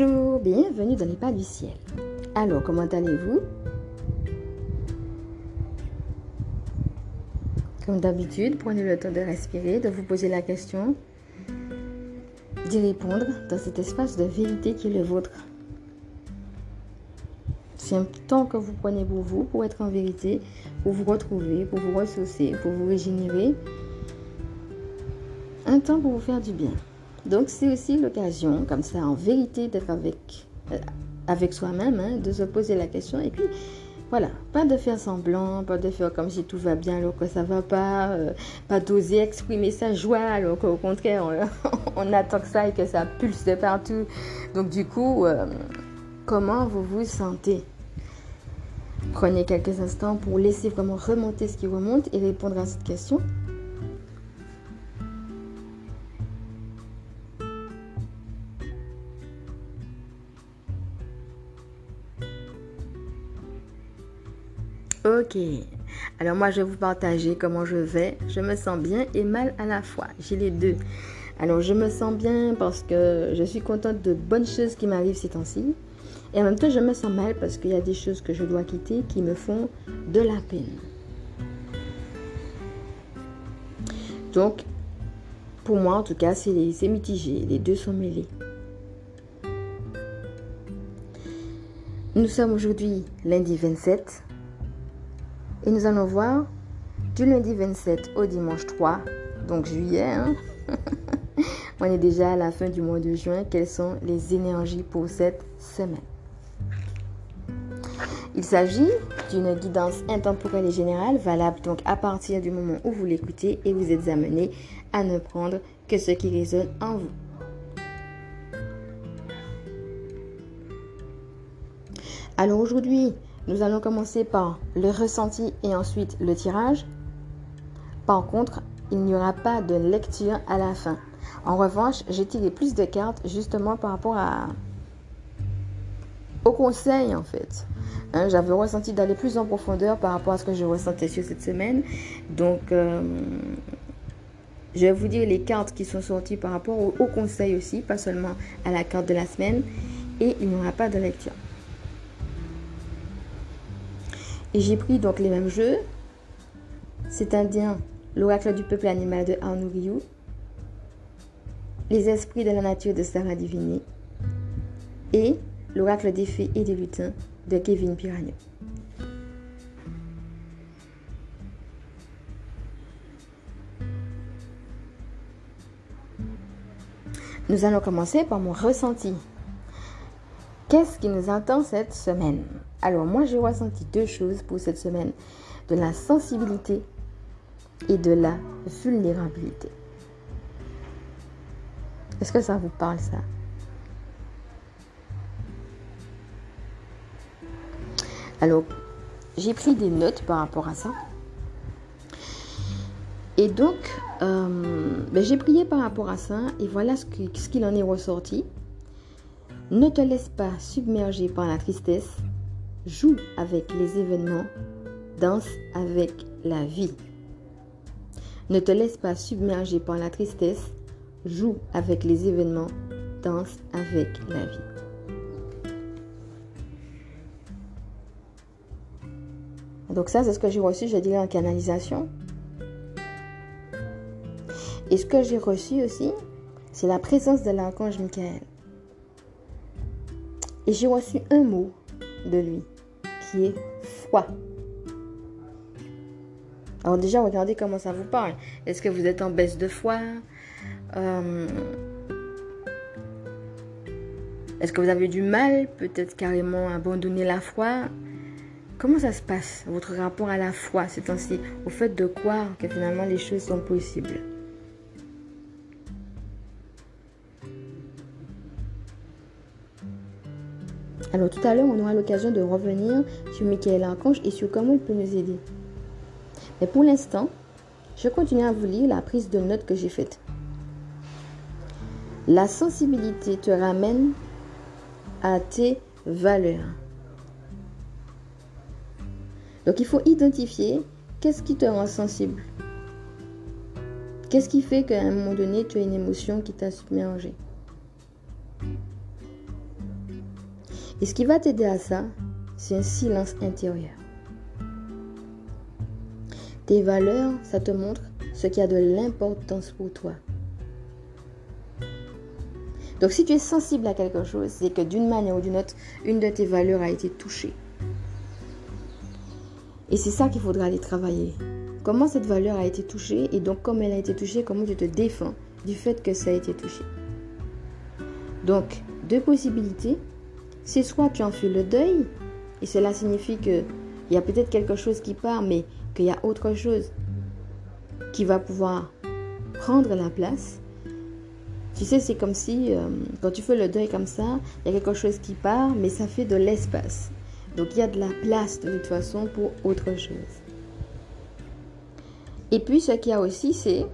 Bonjour, bienvenue dans les pas du ciel. Alors, comment allez-vous? Comme d'habitude, prenez le temps de respirer, de vous poser la question, d'y répondre dans cet espace de vérité qui est le vôtre. C'est un temps que vous prenez pour vous, pour être en vérité, pour vous retrouver, pour vous ressourcer, pour vous régénérer. Un temps pour vous faire du bien. Donc c'est aussi l'occasion, comme ça, en vérité, d'être avec, euh, avec soi-même, hein, de se poser la question et puis voilà, pas de faire semblant, pas de faire comme si tout va bien alors que ça va pas, euh, pas d'oser exprimer sa joie alors qu'au contraire on, attend que ça et que ça pulse de partout. Donc du coup, euh, comment vous vous sentez? Prenez quelques instants pour laisser vraiment remonter ce qui remonte et répondre à cette question. Ok. Alors moi, je vais vous partager comment je vais. Je me sens bien et mal à la fois. J'ai les deux. Alors je me sens bien parce que je suis contente de bonnes choses qui m'arrivent ces temps-ci. Et en même temps, je me sens mal parce qu'il y a des choses que je dois quitter qui me font de la peine. Donc, pour moi, en tout cas, c'est mitigé. Les deux sont mêlés. Nous sommes aujourd'hui lundi 27 et nous allons voir du lundi 27 au dimanche 3, donc juillet. Hein. On est déjà à la fin du mois de juin. Quelles sont les énergies pour cette semaine? Il s'agit d'une guidance intemporelle et générale, valable donc à partir du moment où vous l'écoutez et vous êtes amené à ne prendre que ce qui résonne en vous. Alors aujourd'hui, nous allons commencer par le ressenti et ensuite le tirage. Par contre, il n'y aura pas de lecture à la fin. En revanche, j'ai tiré plus de cartes justement par rapport à au conseil en fait. Hein, j'avais ressenti d'aller plus en profondeur par rapport à ce que je ressentais sur cette semaine. Donc, euh, je vais vous dire les cartes qui sont sorties par rapport au, au conseil aussi, pas seulement à la carte de la semaine. Et il n'y aura pas de lecture. Et j'ai pris donc les mêmes jeux, c'est-à-dire l'oracle du peuple animal de Arnaud les esprits de la nature de Sarah Divini et l'oracle des fées et des lutins de Kevin Piragno. Nous allons commencer par mon ressenti. Qu'est-ce qui nous attend cette semaine? Alors moi j'ai ressenti deux choses pour cette semaine. De la sensibilité et de la vulnérabilité. Est-ce que ça vous parle ça? Alors, j'ai pris des notes par rapport à ça. Et donc, euh, ben, j'ai prié par rapport à ça et voilà ce qu'il en est ressorti. Ne te laisse pas submerger par la tristesse joue avec les événements, danse avec la vie. Ne te laisse pas submerger par la tristesse, joue avec les événements, danse avec la vie. Donc ça, c'est ce que j'ai reçu, je dirais, en canalisation. Et ce que j'ai reçu aussi, c'est la présence de l'archange Michael. Et j'ai reçu un mot de lui est foi. Alors déjà, regardez comment ça vous parle. Est-ce que vous êtes en baisse de foi? Euh, Est-ce que vous avez du mal, peut-être carrément abandonner la foi? Comment ça se passe, votre rapport à la foi c'est temps-ci? Au fait de croire que finalement les choses sont possibles? Alors tout à l'heure, on aura l'occasion de revenir sur Michael Archange et sur comment il peut nous aider. Mais pour l'instant, je continue à vous lire la prise de notes que j'ai faite. La sensibilité te ramène à tes valeurs. Donc il faut identifier qu'est-ce qui te rend sensible. Qu'est-ce qui fait qu'à un moment donné, tu as une émotion qui t'a submergé? Et ce qui va t'aider à ça, c'est un silence intérieur. Tes valeurs, ça te montre ce qui a de l'importance pour toi. Donc si tu es sensible à quelque chose, c'est que d'une manière ou d'une autre, une de tes valeurs a été touchée. Et c'est ça qu'il faudra aller travailler. Comment cette valeur a été touchée et donc comme elle a été touchée, comment tu te défends du fait que ça a été touché. Donc, deux possibilités. C'est soit tu en fais le deuil, et cela signifie qu'il y a peut-être quelque chose qui part, mais qu'il y a autre chose qui va pouvoir prendre la place. Tu sais, c'est comme si, euh, quand tu fais le deuil comme ça, il y a quelque chose qui part, mais ça fait de l'espace. Donc, il y a de la place de toute façon pour autre chose. Et puis, ce qu'il y a aussi, c'est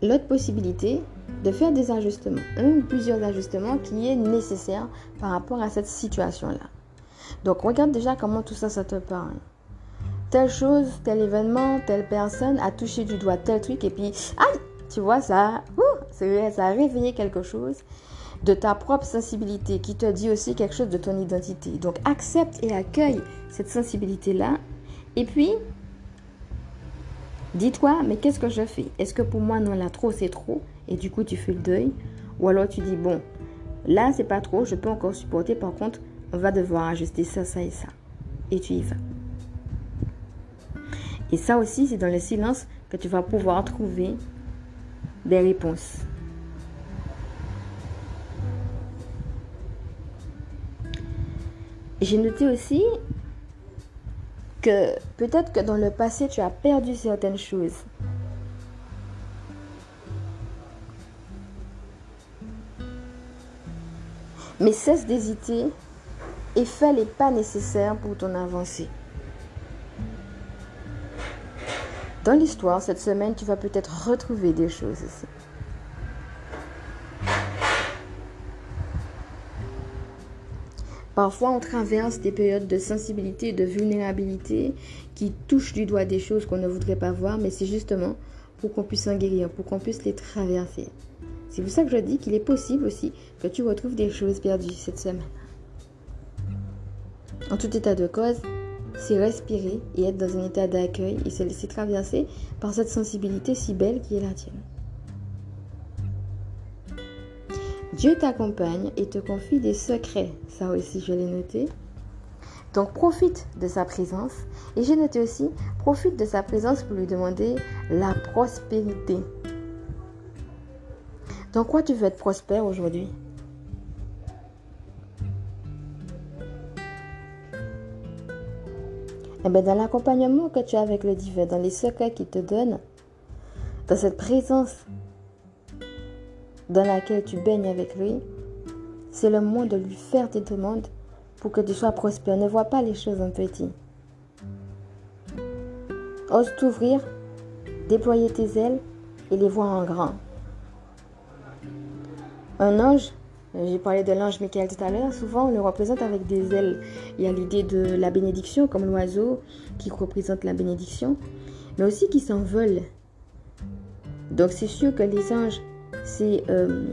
l'autre possibilité de faire des ajustements, un ou plusieurs ajustements qui est nécessaire par rapport à cette situation-là. Donc, regarde déjà comment tout ça, ça te parle. Telle chose, tel événement, telle personne a touché du doigt tel truc et puis, ah, tu vois, ça, ça a réveillé quelque chose de ta propre sensibilité qui te dit aussi quelque chose de ton identité. Donc, accepte et accueille cette sensibilité-là. Et puis, dis-toi, mais qu'est-ce que je fais? Est-ce que pour moi, non, là, trop, c'est trop? Et du coup, tu fais le deuil? Ou alors tu dis, bon, là, c'est pas trop, je peux encore supporter. Par contre, on va devoir ajuster ça, ça et ça. Et tu y vas. Et ça aussi, c'est dans le silence que tu vas pouvoir trouver des réponses. J'ai noté aussi que peut-être que dans le passé, tu as perdu certaines choses. Mais cesse d'hésiter et fais les pas nécessaires pour ton avancée. Dans l'histoire, cette semaine, tu vas peut-être retrouver des choses ici. Parfois, on traverse des périodes de sensibilité et de vulnérabilité qui touchent du doigt des choses qu'on ne voudrait pas voir, mais c'est justement pour qu'on puisse en guérir, pour qu'on puisse les traverser. C'est pour ça que je dis qu'il est possible aussi que tu retrouves des choses perdues cette semaine. En tout état de cause, c'est respirer et être dans un état d'accueil et se laisser traverser par cette sensibilité si belle qui est la tienne. Dieu t'accompagne et te confie des secrets. Ça aussi, je l'ai noté. Donc profite de sa présence. Et j'ai noté aussi, profite de sa présence pour lui demander la prospérité. Dans quoi tu veux être prospère aujourd'hui? Eh bien, dans l'accompagnement que tu as avec le divin, dans les secrets qu'il te donne, dans cette présence dans laquelle tu baignes avec lui, c'est le moment de lui faire tes demandes pour que tu sois prospère. Ne vois pas les choses en petit. Ose t'ouvrir, déployer tes ailes et les voir en grand. Un ange, j'ai parlé de l'ange Michael tout à l'heure, souvent on le représente avec des ailes. Il y a l'idée de la bénédiction, comme l'oiseau qui représente la bénédiction, mais aussi qui s'envole. Donc c'est sûr que les anges c'est euh,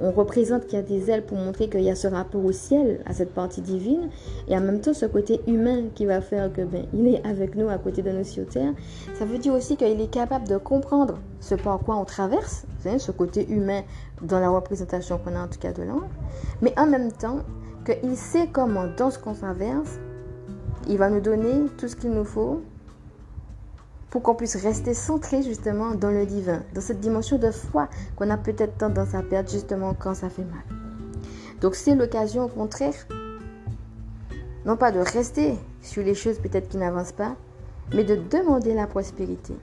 on représente qu'il y a des ailes pour montrer qu'il y a ce rapport au ciel, à cette partie divine, et en même temps ce côté humain qui va faire que ben, il est avec nous à côté de nous sur terre. Ça veut dire aussi qu'il est capable de comprendre ce par quoi on traverse, ce côté humain dans la représentation qu'on a en tout cas de l'ange, mais en même temps qu'il sait comment dans ce qu'on traverse, il va nous donner tout ce qu'il nous faut pour qu'on puisse rester centré justement dans le divin, dans cette dimension de foi qu'on a peut-être tendance à perdre justement quand ça fait mal. Donc c'est l'occasion au contraire, non pas de rester sur les choses peut-être qui n'avancent pas, mais de demander la prospérité.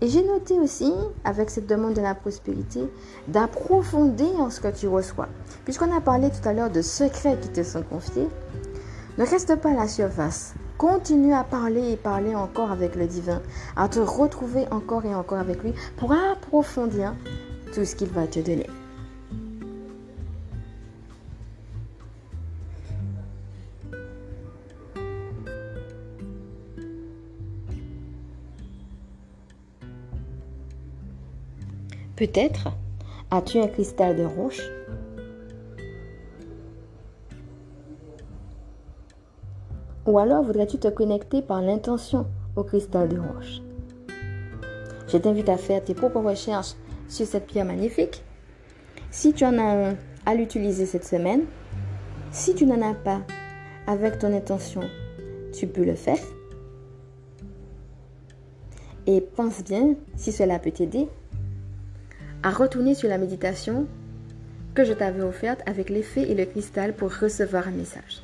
Et j'ai noté aussi, avec cette demande de la prospérité, d'approfondir en ce que tu reçois. Puisqu'on a parlé tout à l'heure de secrets qui te sont confiés, ne reste pas à la surface. Continue à parler et parler encore avec le divin, à te retrouver encore et encore avec lui pour approfondir tout ce qu'il va te donner. Peut-être as-tu un cristal de roche Ou alors voudrais-tu te connecter par l'intention au cristal de roche Je t'invite à faire tes propres recherches sur cette pierre magnifique. Si tu en as un à l'utiliser cette semaine, si tu n'en as pas avec ton intention, tu peux le faire. Et pense bien, si cela peut t'aider, à retourner sur la méditation que je t'avais offerte avec l'effet et le cristal pour recevoir un message.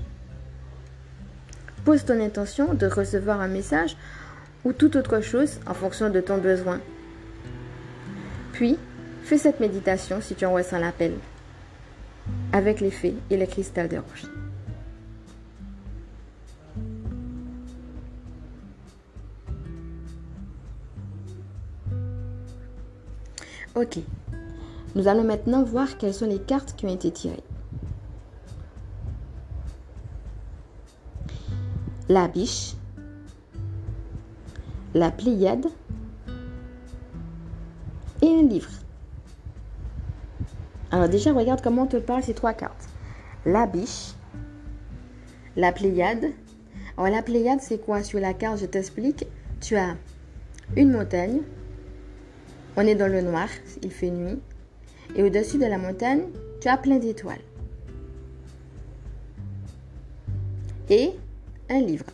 Pose ton intention de recevoir un message ou toute autre chose en fonction de ton besoin. Puis, fais cette méditation si tu en ressens l'appel, avec l'effet et le cristal de roche. Ok. Nous allons maintenant voir quelles sont les cartes qui ont été tirées. La biche, la Pléiade et un livre. Alors déjà, regarde comment on te parle ces trois cartes. La biche, la Pléiade. Alors la Pléiade, c'est quoi? Sur la carte, je t'explique. Tu as une montagne. On est dans le noir, il fait nuit. Et au-dessus de la montagne, tu as plein d'étoiles. Et un livre.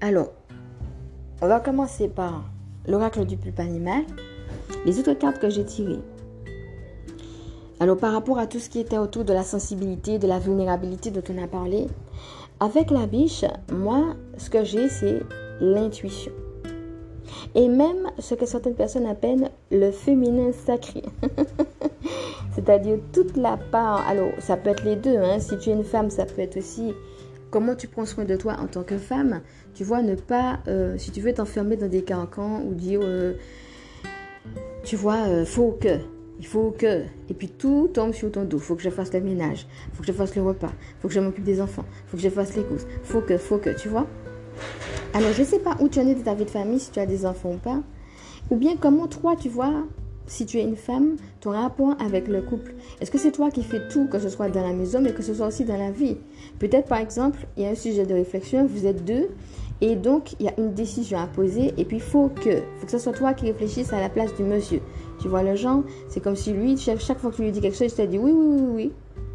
Alors, on va commencer par l'oracle du pulpe animal. Les autres cartes que j'ai tirées. Alors, par rapport à tout ce qui était autour de la sensibilité, de la vulnérabilité dont on a parlé, avec la biche, moi, ce que j'ai, c'est l'intuition. Et même ce que certaines personnes appellent le féminin sacré. C'est-à-dire toute la part. Alors, ça peut être les deux. Hein. Si tu es une femme, ça peut être aussi comment tu prends soin de toi en tant que femme. Tu vois, ne pas, euh, si tu veux t'enfermer dans des carcans ou dire, euh, tu vois, euh, faut que. Il faut que. Et puis tout tombe sur ton dos. Il faut que je fasse le ménage. Il faut que je fasse le repas. Il faut que je m'occupe des enfants. Il faut que je fasse les courses. Faut que, faut que, tu vois. Alors, je ne sais pas où tu en es de ta vie de famille, si tu as des enfants ou pas. Ou bien comment toi, tu vois, si tu es une femme, ton rapport avec le couple. Est-ce que c'est toi qui fais tout, que ce soit dans la maison, mais que ce soit aussi dans la vie? Peut-être, par exemple, il y a un sujet de réflexion, vous êtes deux, et donc il y a une décision à poser, et puis il faut que, faut que ce soit toi qui réfléchisses à la place du monsieur. Tu vois le genre C'est comme si lui, chaque, fois que tu lui dis quelque chose, il te dit oui, oui, oui, oui.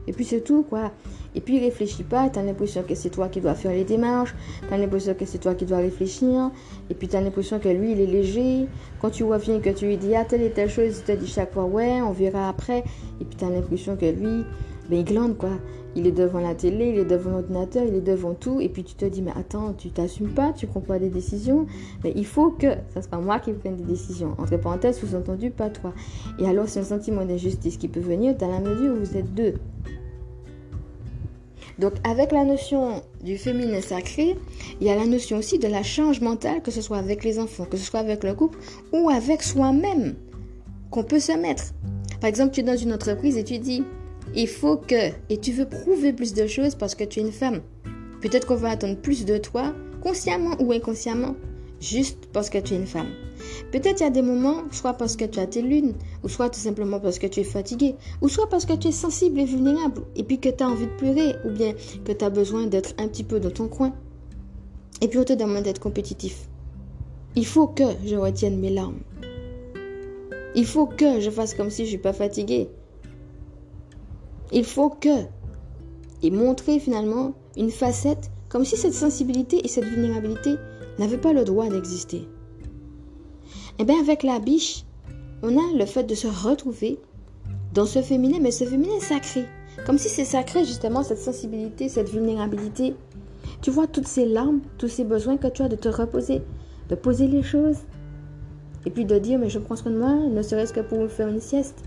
Et puis c'est tout, quoi. Et puis il réfléchit pas, tu as l'impression que c'est toi qui dois faire les démarches, tu as l'impression que c'est toi qui dois réfléchir, et puis tu as l'impression que lui, il est léger. Quand tu reviens, que tu lui dis ah, telle et telle chose, il te dit chaque fois ouais, on verra après, et puis tu as l'impression que lui, ben, il glande quoi. Il est devant la télé, il est devant l'ordinateur, il est devant tout, et puis tu te dis mais attends, tu t'assumes pas, tu prends pas des décisions, mais il faut que ça soit moi qui prenne des décisions. Entre parenthèses, sous-entendu, pas toi. Et alors c'est un sentiment d'injustice qui peut venir dans la mesure où vous êtes deux. Donc avec la notion du féminin sacré, il y a la notion aussi de la charge mentale, que ce soit avec les enfants, que ce soit avec le couple ou avec soi-même, qu'on peut se mettre. Par exemple, tu es dans une entreprise et tu dis, il faut que, et tu veux prouver plus de choses parce que tu es une femme. Peut-être qu'on va attendre plus de toi, consciemment ou inconsciemment, juste parce que tu es une femme. Peut-être il y a des moments, soit parce que tu as tes lunes, ou soit tout simplement parce que tu es fatigué, ou soit parce que tu es sensible et vulnérable, et puis que tu as envie de pleurer, ou bien que tu as besoin d'être un petit peu dans ton coin. Et puis on te demande d'être compétitif. Il faut que je retienne mes larmes. Il faut que je fasse comme si je suis pas fatigué. Il faut que. Et montrer finalement une facette comme si cette sensibilité et cette vulnérabilité n'avaient pas le droit d'exister. Eh bien, avec la biche, on a le fait de se retrouver dans ce féminin, mais ce féminin sacré. Comme si c'est sacré, justement, cette sensibilité, cette vulnérabilité. Tu vois toutes ces larmes, tous ces besoins que tu as de te reposer, de poser les choses. Et puis de dire, mais je prends soin de moi, ne serait-ce que pour faire une sieste.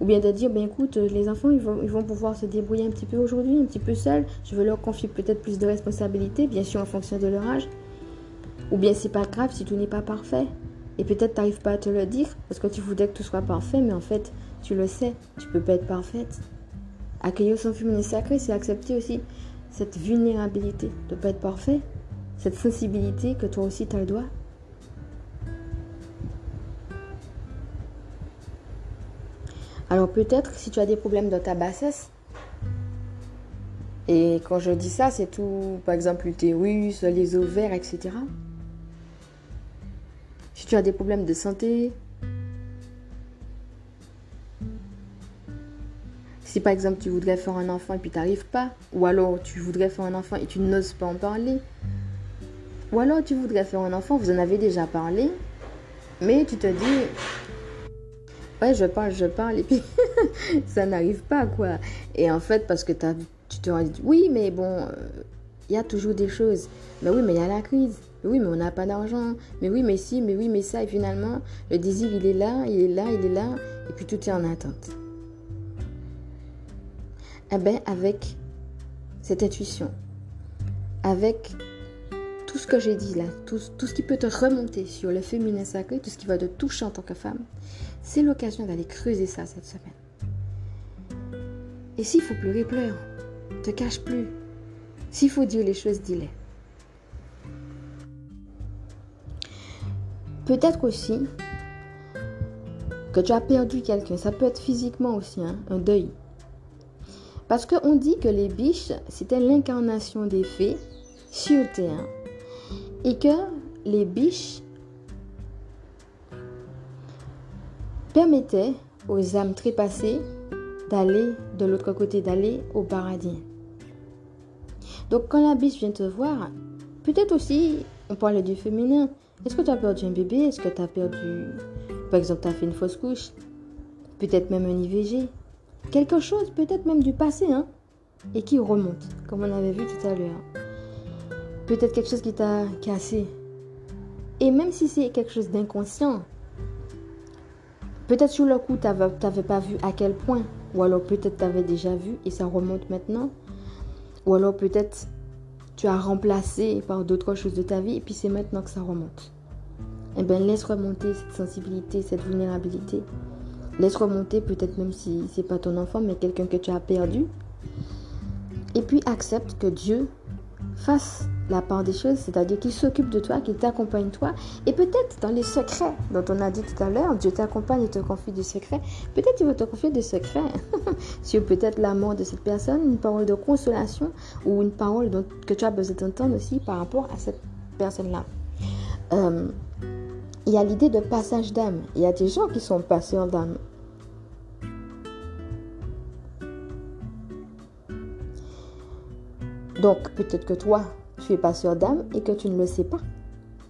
Ou bien de dire, ben écoute, les enfants, ils vont, pouvoir se débrouiller un petit peu aujourd'hui, un petit peu seuls. Je veux leur confier peut-être plus de responsabilités, bien sûr en fonction de leur âge. Ou bien c'est pas grave si tout n'est pas parfait. Et peut-être tu n'arrives pas à te le dire parce que tu voudrais que tout soit parfait, mais en fait, tu le sais, tu peux pas être parfaite. Accueillir son féminin sacré, c'est accepter aussi cette vulnérabilité de pas être parfait. cette sensibilité que toi aussi tu as le droit Alors peut-être si tu as des problèmes dans ta bassesse, et quand je dis ça, c'est tout, par exemple l'utérus, les ovaires, etc. Si tu as des problèmes de santé, si par exemple tu voudrais faire un enfant et puis tu n'arrives pas, ou alors tu voudrais faire un enfant et tu n'oses pas en parler, ou alors tu voudrais faire un enfant, vous en avez déjà parlé, mais tu te dis, ouais, je parle, je parle, et puis ça n'arrive pas, quoi. Et en fait, parce que as, tu te rends oui, mais bon, il y a toujours des choses. Mais oui, mais il y a la crise. Oui, mais on n'a pas d'argent. Mais oui, mais si, mais oui, mais ça. Et finalement, le désir, il est là, il est là, il est là. Et puis tout est en attente. Eh bien, avec cette intuition, avec tout ce que j'ai dit là, tout, tout, ce qui peut te remonter sur le féminin sacré, tout ce qui va te toucher en tant que femme, c'est l'occasion d'aller creuser ça cette semaine. Et s'il faut pleurer, pleure. Te cache plus. S'il faut dire les choses, dis-les. Peut-être aussi que tu as perdu quelqu'un. Ça peut être physiquement aussi, hein, un deuil. Parce qu'on dit que les biches, c'était l'incarnation des fées sur Terre. Et que les biches permettait aux âmes trépassées d'aller de l'autre côté, d'aller au paradis. Donc quand la biche vient te voir, peut-être aussi, on parle du féminin, est-ce que tu as perdu un bébé? Est-ce que tu as perdu, par exemple, tu as fait une fausse couche? Peut-être même un IVG Quelque chose, peut-être même du passé, hein Et qui remonte, comme on avait vu tout à l'heure. Peut-être quelque chose qui t'a cassé. Et même si c'est quelque chose d'inconscient, Peut-être sur le coup, tu n'avais pas vu à quel point. Ou alors peut-être tu avais déjà vu et ça remonte maintenant. Ou alors peut-être tu as remplacé par d'autres choses de ta vie et puis c'est maintenant que ça remonte. Eh bien, laisse remonter cette sensibilité, cette vulnérabilité. Laisse remonter peut-être même si c'est pas ton enfant, mais quelqu'un que tu as perdu. Et puis accepte que Dieu fasse la part des choses, c'est-à-dire qu'il s'occupe de toi, qu'il t'accompagne toi. Et peut-être dans les secrets dont on a dit tout à l'heure, Dieu t'accompagne et te confie des secrets. Peut-être il va te confier des secrets sur peut-être la mort de cette personne, une parole de consolation ou une parole dont, que tu as besoin d'entendre aussi par rapport à cette personne-là. Euh, il y a l'idée de passage d'âme. Il y a des gens qui sont passeurs d'âme. Donc peut-être que toi, tu es passeur d'âme et que tu ne le sais pas.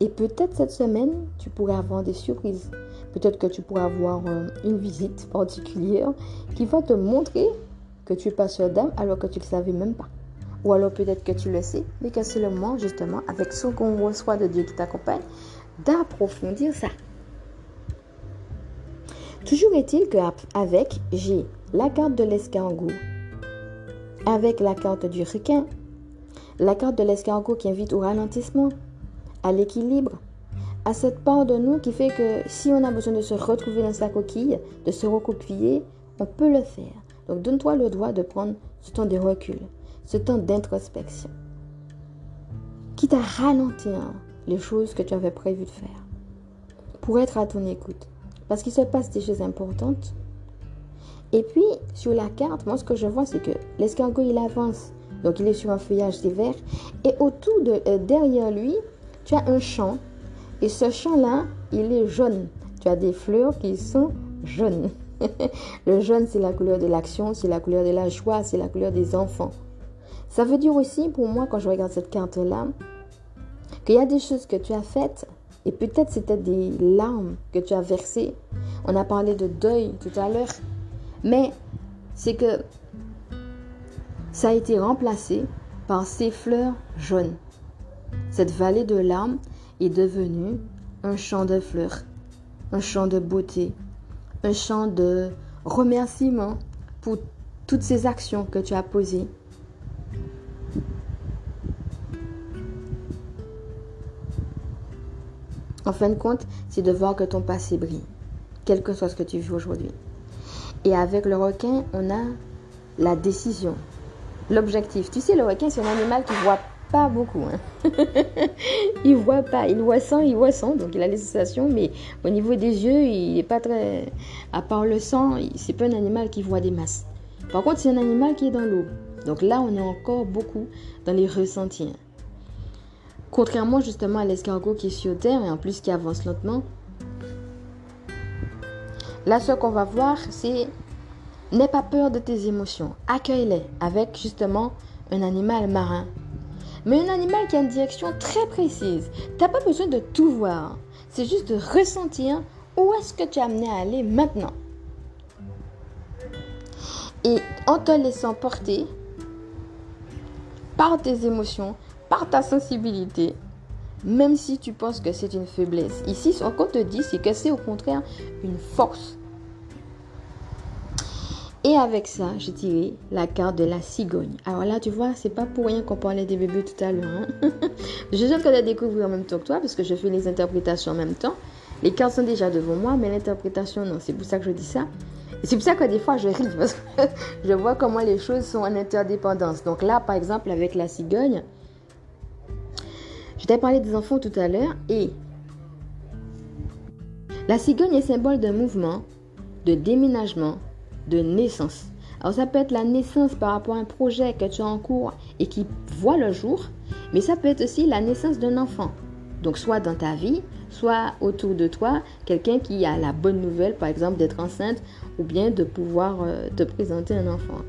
Et peut-être cette semaine, tu pourrais avoir des surprises. Peut-être que tu pourrais avoir euh, une visite particulière qui va te montrer que tu es passeur d'âme alors que tu ne le savais même pas. Ou alors peut-être que tu le sais, mais que c'est le moment justement, avec ce qu'on reçoit de Dieu qui t'accompagne, d'approfondir ça. Toujours est-il qu'avec, j'ai la carte de l'escargot, avec la carte du requin, la carte de l'escargot qui invite au ralentissement, à l'équilibre, à cette part de nous qui fait que si on a besoin de se retrouver dans sa coquille, de se recoupiller, on peut le faire. Donc donne-toi le droit de prendre ce temps de recul, ce temps d'introspection. Quitte à ralentir les choses que tu avais prévu de faire pour être à ton écoute. Parce qu'il se passe des choses importantes. Et puis, sur la carte, moi, ce que je vois, c'est que l'escargot, il avance donc il est sur un feuillage des verts. Et autour de, euh, derrière lui, tu as un champ. Et ce champ-là, il est jaune. Tu as des fleurs qui sont jaunes. le jaune, c'est la couleur de l'action, c'est la couleur de la joie, c'est la couleur des enfants. Ça veut dire aussi, pour moi, quand je regarde cette carte-là, qu'il y a des choses que tu as faites, et peut-être c'était des larmes que tu as versées. On a parlé de deuil tout à l'heure. Mais c'est que ça a été remplacé par ces fleurs jaunes. Cette vallée de larmes est devenue un champ de fleurs, un champ de beauté, un champ de remerciement pour toutes ces actions que tu as posées. En fin de compte, c'est de voir que ton passé brille, quel que soit ce que tu vis aujourd'hui. Et avec le requin, on a la décision, l'objectif. Tu sais, le requin, c'est un animal qui voit pas beaucoup. Hein. il voit pas, il voit sang, il voit sang, donc il a les sensations, mais au niveau des yeux, il n'est pas très. À part le sang, c'est pas un animal qui voit des masses. Par contre, c'est un animal qui est dans l'eau. Donc là, on est encore beaucoup dans les ressentis. Contrairement justement à l'escargot qui est sur terre et en plus qui avance lentement. Là, ce qu'on va voir, c'est n'aie pas peur de tes émotions. Accueille-les avec justement un animal marin. Mais un animal qui a une direction très précise. Tu n'as pas besoin de tout voir. C'est juste de ressentir où est-ce que tu es amené à aller maintenant. Et en te laissant porter par tes émotions, par ta sensibilité, même si tu penses que c'est une faiblesse. Ici, ce qu'on te dit, c'est que c'est au contraire une force. Et avec ça, j'ai tiré la carte de la cigogne. Alors là, tu vois, c'est pas pour rien qu'on parlait des bébés tout à l'heure. Hein? je viens de la découvrir en même temps que toi, parce que je fais les interprétations en même temps. Les cartes sont déjà devant moi, mais l'interprétation, non. C'est pour ça que je dis ça. C'est pour ça que des fois, je ris, parce que je vois comment les choses sont en interdépendance. Donc là, par exemple, avec la cigogne, je t'ai parlé des enfants tout à l'heure, et la cigogne est symbole d'un mouvement, de déménagement, de naissance. Alors ça peut être la naissance par rapport à un projet que tu as en cours et qui voit le jour, mais ça peut être aussi la naissance d'un enfant. Donc soit dans ta vie, soit autour de toi, quelqu'un qui a la bonne nouvelle, par exemple d'être enceinte ou bien de pouvoir euh, te présenter un enfant.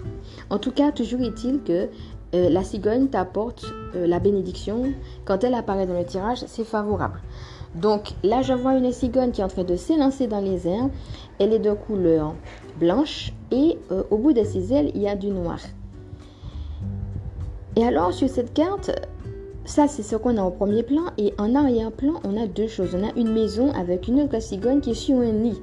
En tout cas, toujours est-il que euh, la cigogne t'apporte euh, la bénédiction. Quand elle apparaît dans le tirage, c'est favorable. Donc là, je vois une cigogne qui est en train de s'élancer dans les airs. Elle est de couleur blanche et au bout de ses ailes, il y a du noir. Et alors, sur cette carte, ça, c'est ce qu'on a au premier plan. Et en arrière-plan, on a deux choses. On a une maison avec une autre cigogne qui est sur un nid.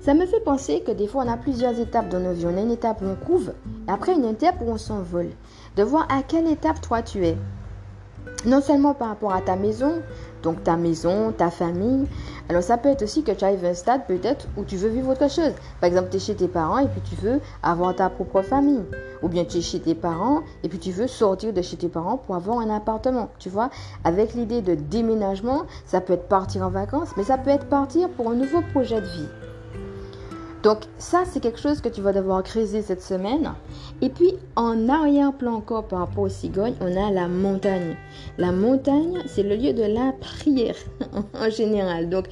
Ça me fait penser que des fois, on a plusieurs étapes dans nos vies. On a une étape où on couve, et après une étape où on s'envole. De voir à quelle étape toi tu es. Non seulement par rapport à ta maison, donc ta maison, ta famille. Alors ça peut être aussi que tu arrives à un stade peut-être où tu veux vivre autre chose. Par exemple, tu es chez tes parents et puis tu veux avoir ta propre famille. Ou bien tu es chez tes parents et puis tu veux sortir de chez tes parents pour avoir un appartement. Tu vois, avec l'idée de déménagement, ça peut être partir en vacances, mais ça peut être partir pour un nouveau projet de vie. Donc ça, c'est quelque chose que tu vas devoir creuser cette semaine. Et puis en arrière-plan encore par rapport aux cigognes, on a la montagne. La montagne, c'est le lieu de la prière en général. Donc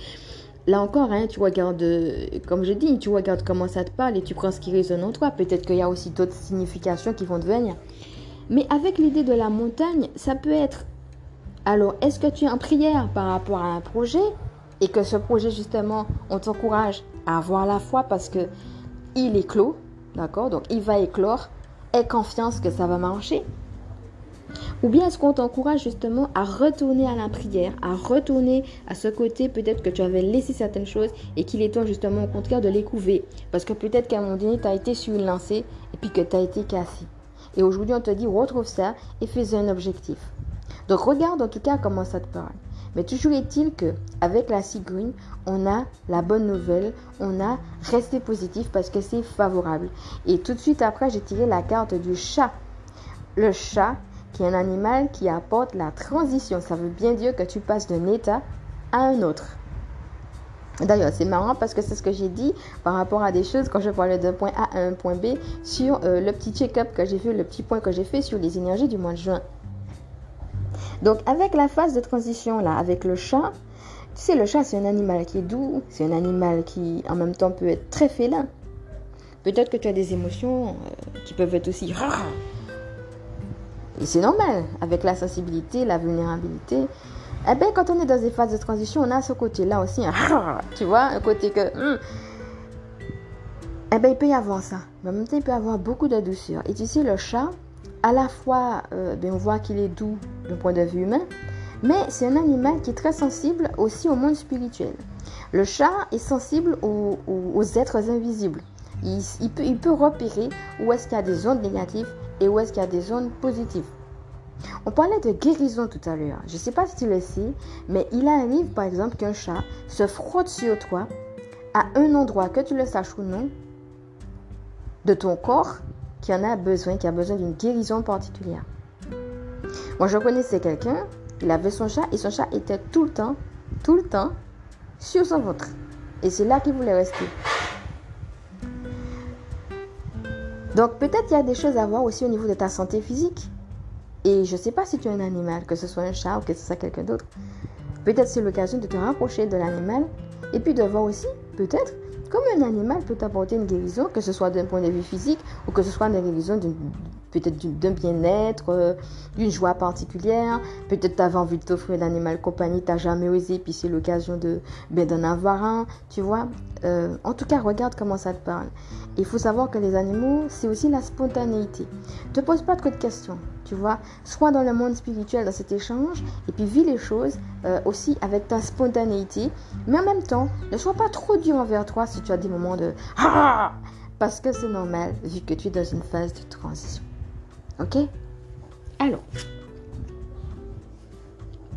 là encore, hein, tu regardes, comme je dis, tu regardes comment ça te parle et tu prends ce qui résonne en toi. Peut-être qu'il y a aussi d'autres significations qui vont te venir. Mais avec l'idée de la montagne, ça peut être, alors est-ce que tu es en prière par rapport à un projet et que ce projet justement, on t'encourage avoir la foi parce que il est d'accord? Donc il va éclore. Aie confiance que ça va marcher. Ou bien est-ce qu'on t'encourage justement à retourner à la prière, à retourner à ce côté peut-être que tu avais laissé certaines choses et qu'il est temps justement au contraire de les couver? Parce que peut-être qu'à un moment donné, tu as été sur une lancée et puis que tu as été cassé. Et aujourd'hui, on te dit retrouve ça et fais un objectif. Donc regarde en tout cas comment ça te parle. Mais toujours est-il que avec la cigogne, on a la bonne nouvelle, on a resté positif parce que c'est favorable. Et tout de suite après, j'ai tiré la carte du chat. Le chat, qui est un animal qui apporte la transition. Ça veut bien dire que tu passes d'un état à un autre. D'ailleurs, c'est marrant parce que c'est ce que j'ai dit par rapport à des choses quand je parlais d'un point A à un point B sur euh, le petit check-up que j'ai fait, le petit point que j'ai fait sur les énergies du mois de juin. Donc avec la phase de transition là, avec le chat, tu sais, le chat c'est un animal qui est doux, c'est un animal qui en même temps peut être très félin. Peut-être que tu as des émotions euh, qui peuvent être aussi... Et c'est normal, avec la sensibilité, la vulnérabilité. Eh bien, quand on est dans des phases de transition, on a ce côté-là aussi. tu vois, un côté que... Hmm. eh bien, il peut y avoir ça. Mais en même temps, il peut y avoir beaucoup de douceur. Et tu sais, le chat, à la fois, euh, ben, on voit qu'il est doux point de vue humain, mais c'est un animal qui est très sensible aussi au monde spirituel. Le chat est sensible aux, êtres invisibles. Il, peut, repérer où est-ce qu'il y a des ondes négatives et où est-ce qu'il y a des ondes positives. On parlait de guérison tout à l'heure. Je ne sais pas si tu le sais, mais il arrive par exemple qu'un chat se frotte sur toi à un endroit, que tu le saches ou non, de ton corps qui en a besoin, qui a besoin d'une guérison particulière. Moi, je connaissais quelqu'un, il avait son chat et son chat était tout le temps, tout le temps sur son ventre. Et c'est là qu'il voulait rester. Donc peut-être il y a des choses à voir aussi au niveau de ta santé physique. Et je ne sais pas si tu es un animal, que ce soit un chat ou que ce soit quelqu'un d'autre. Peut-être c'est l'occasion de te rapprocher de l'animal et puis de voir aussi, peut-être, comme un animal peut t'apporter une guérison, que ce soit d'un point de vue physique ou que ce soit une guérison peut-être d'un bien-être, euh, d'une joie particulière. Peut-être tu avais envie de t'offrir l'animal compagnie, tu n'as jamais osé, puis c'est l'occasion de ben, d'en avoir un, tu vois. Euh, en tout cas, regarde comment ça te parle. Il faut savoir que les animaux, c'est aussi la spontanéité. Ne te pose pas trop de questions, tu vois. Sois dans le monde spirituel, dans cet échange, et puis vis les choses euh, aussi avec ta spontanéité. Mais en même temps, ne sois pas trop dur envers toi si tu as des moments de ah! parce que c'est normal vu que tu es dans une phase de transition. Ok Alors,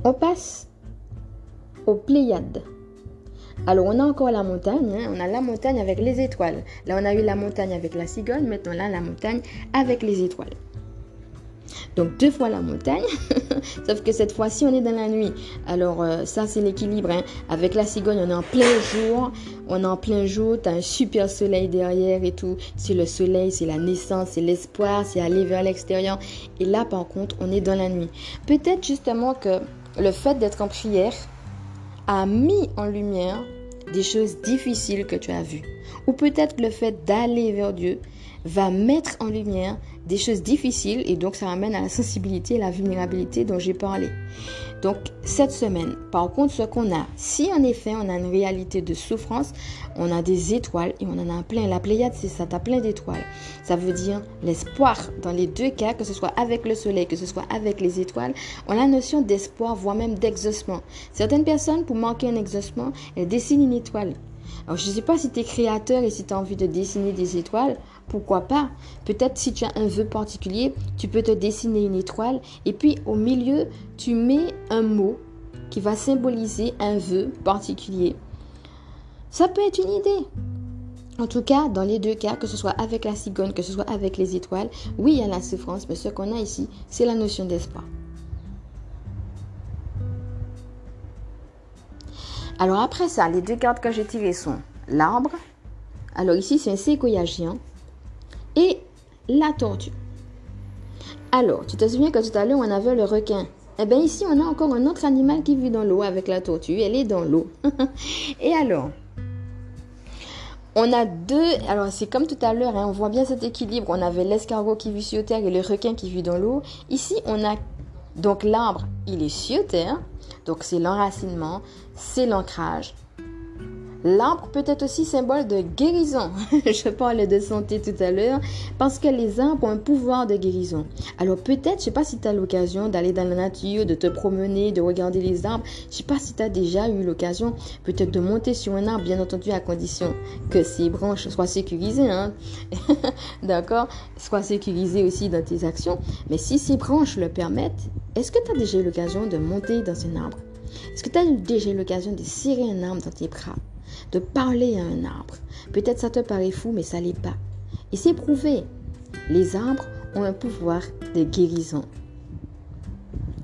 on passe aux Pléiades. Alors, on a encore la montagne. Hein. On a la montagne avec les étoiles. Là, on a eu la montagne avec la cigogne. Maintenant, là, la montagne avec les étoiles. Donc deux fois la montagne, sauf que cette fois-ci on est dans la nuit. Alors euh, ça c'est l'équilibre. Hein. Avec la cigogne on est en plein jour, on est en plein jour, tu as un super soleil derrière et tout. C'est le soleil, c'est la naissance, c'est l'espoir, c'est aller vers l'extérieur. Et là par contre on est dans la nuit. Peut-être justement que le fait d'être en prière a mis en lumière des choses difficiles que tu as vues. Ou peut-être le fait d'aller vers Dieu va mettre en lumière des choses difficiles et donc ça ramène à la sensibilité et la vulnérabilité dont j'ai parlé. Donc cette semaine, par contre, ce qu'on a, si en effet on a une réalité de souffrance, on a des étoiles et on en a plein. La Pléiade, c'est ça, t'as plein d'étoiles. Ça veut dire l'espoir dans les deux cas, que ce soit avec le soleil, que ce soit avec les étoiles, on a la notion d'espoir, voire même d'exaucement. Certaines personnes, pour manquer un exaucement, elles dessinent une étoile. Alors, je ne sais pas si tu es créateur et si tu as envie de dessiner des étoiles, pourquoi pas Peut-être si tu as un vœu particulier, tu peux te dessiner une étoile et puis au milieu, tu mets un mot qui va symboliser un vœu particulier. Ça peut être une idée. En tout cas, dans les deux cas, que ce soit avec la cigogne, que ce soit avec les étoiles, oui, il y a la souffrance, mais ce qu'on a ici, c'est la notion d'espoir. Alors après ça, les deux cartes que j'ai tirées sont l'arbre. Alors ici, c'est un séquoia. La tortue. Alors, tu te souviens que tout à l'heure, on avait le requin. Eh bien, ici, on a encore un autre animal qui vit dans l'eau avec la tortue. Elle est dans l'eau. et alors, on a deux. Alors, c'est comme tout à l'heure, hein, on voit bien cet équilibre. On avait l'escargot qui vit sur terre et le requin qui vit dans l'eau. Ici, on a. Donc, l'arbre, il est sur terre. Donc c'est l'enracinement, c'est l'ancrage. L'arbre peut être aussi symbole de guérison. je parlais de santé tout à l'heure parce que les arbres ont un pouvoir de guérison. Alors peut-être, je sais pas si tu as l'occasion d'aller dans la nature, de te promener, de regarder les arbres. Je sais pas si tu as déjà eu l'occasion peut-être de monter sur un arbre, bien entendu à condition que ses branches soient sécurisées. Hein? D'accord? Soient sécurisées aussi dans tes actions. Mais si ces branches le permettent, est-ce que tu as déjà eu l'occasion de monter dans un arbre? Est-ce que tu as déjà eu l'occasion de serrer un arbre dans tes bras? De parler à un arbre Peut-être ça te paraît fou, mais ça l'est pas. Et c'est prouvé. Les arbres ont un pouvoir de guérison.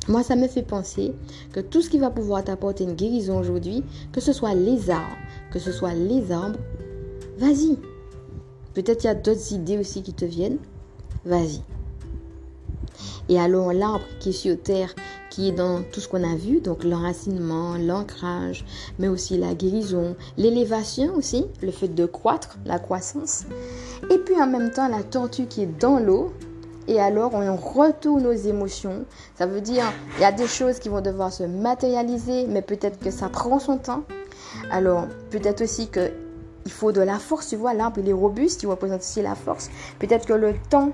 Moi, ça me fait penser que tout ce qui va pouvoir t'apporter une guérison aujourd'hui, que ce soit les arbres, que ce soit les arbres, vas-y. Peut-être il y a d'autres idées aussi qui te viennent. Vas-y. Et alors l'arbre qui est sur terre, qui est dans tout ce qu'on a vu, donc l'enracinement, l'ancrage, mais aussi la guérison, l'élévation aussi, le fait de croître, la croissance. Et puis en même temps la tortue qui est dans l'eau. Et alors on retourne aux émotions. Ça veut dire il y a des choses qui vont devoir se matérialiser, mais peut-être que ça prend son temps. Alors peut-être aussi que il faut de la force, tu vois, l'arbre il est robuste, il représente aussi la force. Peut-être que le temps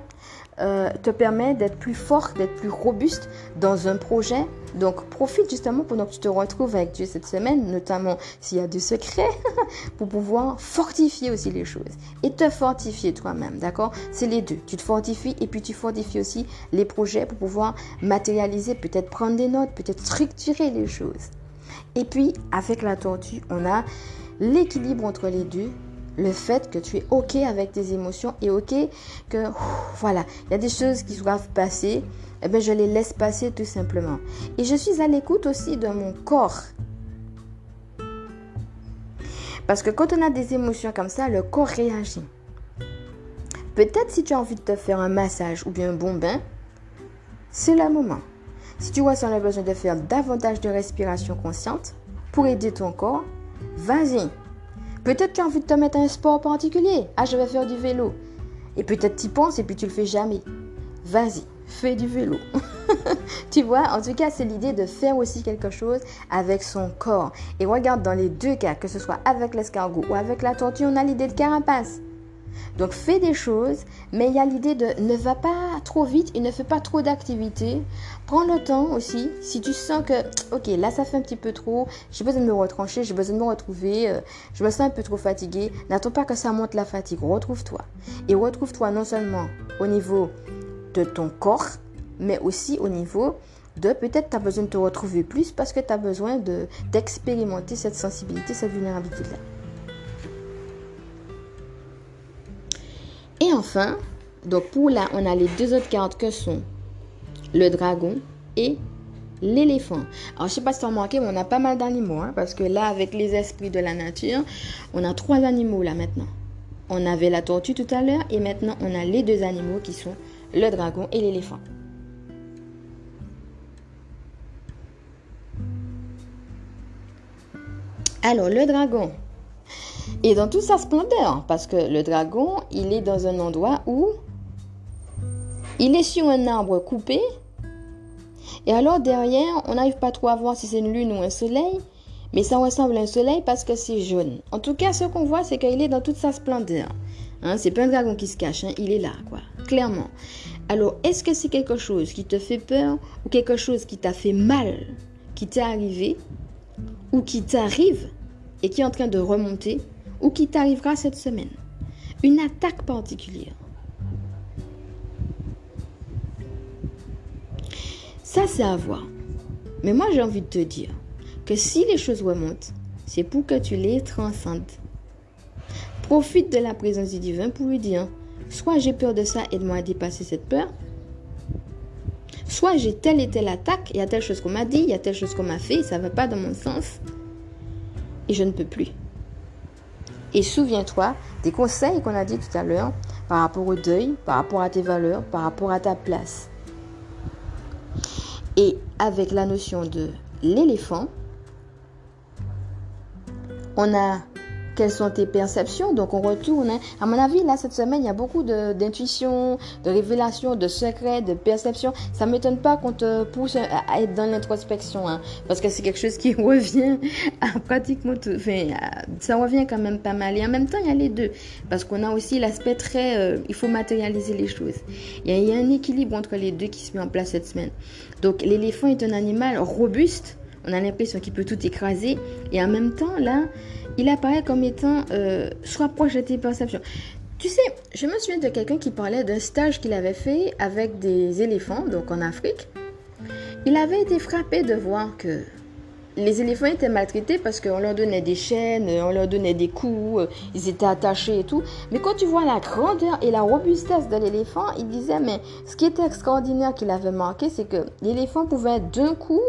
euh, te permet d'être plus fort, d'être plus robuste dans un projet. Donc profite justement pendant que tu te retrouves avec Dieu cette semaine, notamment s'il y a du secret, pour pouvoir fortifier aussi les choses et te fortifier toi-même, d'accord? C'est les deux. Tu te fortifies et puis tu fortifies aussi les projets pour pouvoir matérialiser, peut-être prendre des notes, peut-être structurer les choses. Et puis avec la tortue, on a l'équilibre entre les deux le fait que tu es OK avec tes émotions et OK que, voilà, il y a des choses qui doivent passer, eh bien, je les laisse passer tout simplement. Et je suis à l'écoute aussi de mon corps. Parce que quand on a des émotions comme ça, le corps réagit. Peut-être si tu as envie de te faire un massage ou bien un bon bain, c'est le moment. Si tu on a besoin de faire davantage de respiration consciente pour aider ton corps, vas-y. Peut-être tu as envie de te mettre un sport particulier. Ah, je vais faire du vélo. Et peut-être tu y penses et puis tu le fais jamais. Vas-y, fais du vélo. tu vois, en tout cas, c'est l'idée de faire aussi quelque chose avec son corps. Et regarde, dans les deux cas, que ce soit avec l'escargot ou avec la tortue, on a l'idée de carapace. Donc fais des choses, mais il y a l'idée de ne va pas trop vite et ne fais pas trop d'activités. Prends le temps aussi. Si tu sens que, ok, là ça fait un petit peu trop, j'ai besoin de me retrancher, j'ai besoin de me retrouver, euh, je me sens un peu trop fatigué. N'attends pas que ça monte la fatigue. Retrouve-toi. Et retrouve-toi non seulement au niveau de ton corps, mais aussi au niveau de peut-être tu as besoin de te retrouver plus parce que tu as besoin d'expérimenter cette sensibilité, cette vulnérabilité-là. Et enfin, donc pour là, on a les deux autres cartes que sont le dragon et l'éléphant. Alors, je sais pas si tu as remarqué, mais on a pas mal d'animaux, hein, parce que là, avec les esprits de la nature, on a trois animaux là maintenant. On avait la tortue tout à l'heure, et maintenant, on a les deux animaux qui sont le dragon et l'éléphant. Alors, le dragon, et dans toute sa splendeur, parce que le dragon, il est dans un endroit où il est sur un arbre coupé. Et alors derrière, on n'arrive pas trop à voir si c'est une lune ou un soleil, mais ça ressemble à un soleil parce que c'est jaune. En tout cas, ce qu'on voit, c'est qu'il est dans toute sa splendeur. Hein, c'est pas un dragon qui se cache, hein, il est là, quoi, clairement. Alors, est-ce que c'est quelque chose qui te fait peur ou quelque chose qui t'a fait mal, qui t'est arrivé ou qui t'arrive et qui est en train de remonter ou qui t'arrivera cette semaine? Une attaque particulière. Ça, c'est à voir. Mais moi, j'ai envie de te dire que si les choses remontent, c'est pour que tu les transcendes. Profite de la présence du divin pour lui dire, soit j'ai peur de ça, aide-moi à dépasser cette peur, soit j'ai telle et telle attaque, il y a telle chose qu'on m'a dit, il y a telle chose qu'on m'a fait, ça ne va pas dans mon sens, et je ne peux plus. Et souviens-toi des conseils qu'on a dit tout à l'heure par rapport au deuil, par rapport à tes valeurs, par rapport à ta place. Et avec la notion de l'éléphant, on a quelles sont tes perceptions Donc on retourne. Hein. À mon avis, là, cette semaine, il y a beaucoup d'intuition, de, révélation, de secrets, de perceptions. Ça ne m'étonne pas qu'on te pousse à être dans l'introspection, hein, parce que c'est quelque chose qui revient à pratiquement tout. Ça revient quand même pas mal. Et en même temps, il y a les deux, parce qu'on a aussi l'aspect très... Euh, il faut matérialiser les choses. Il y, a, il y a un équilibre entre les deux qui se met en place cette semaine. Donc l'éléphant est un animal robuste. On a l'impression qu'il peut tout écraser. Et en même temps, là, il apparaît comme étant euh, soit proche de tes perceptions. Tu sais, je me souviens de quelqu'un qui parlait d'un stage qu'il avait fait avec des éléphants, donc en Afrique. Il avait été frappé de voir que les éléphants étaient maltraités parce qu'on leur donnait des chaînes, on leur donnait des coups, euh, ils étaient attachés et tout. Mais quand tu vois la grandeur et la robustesse de l'éléphant, il disait, mais ce qui était extraordinaire qu'il avait marqué, c'est que l'éléphant pouvait d'un coup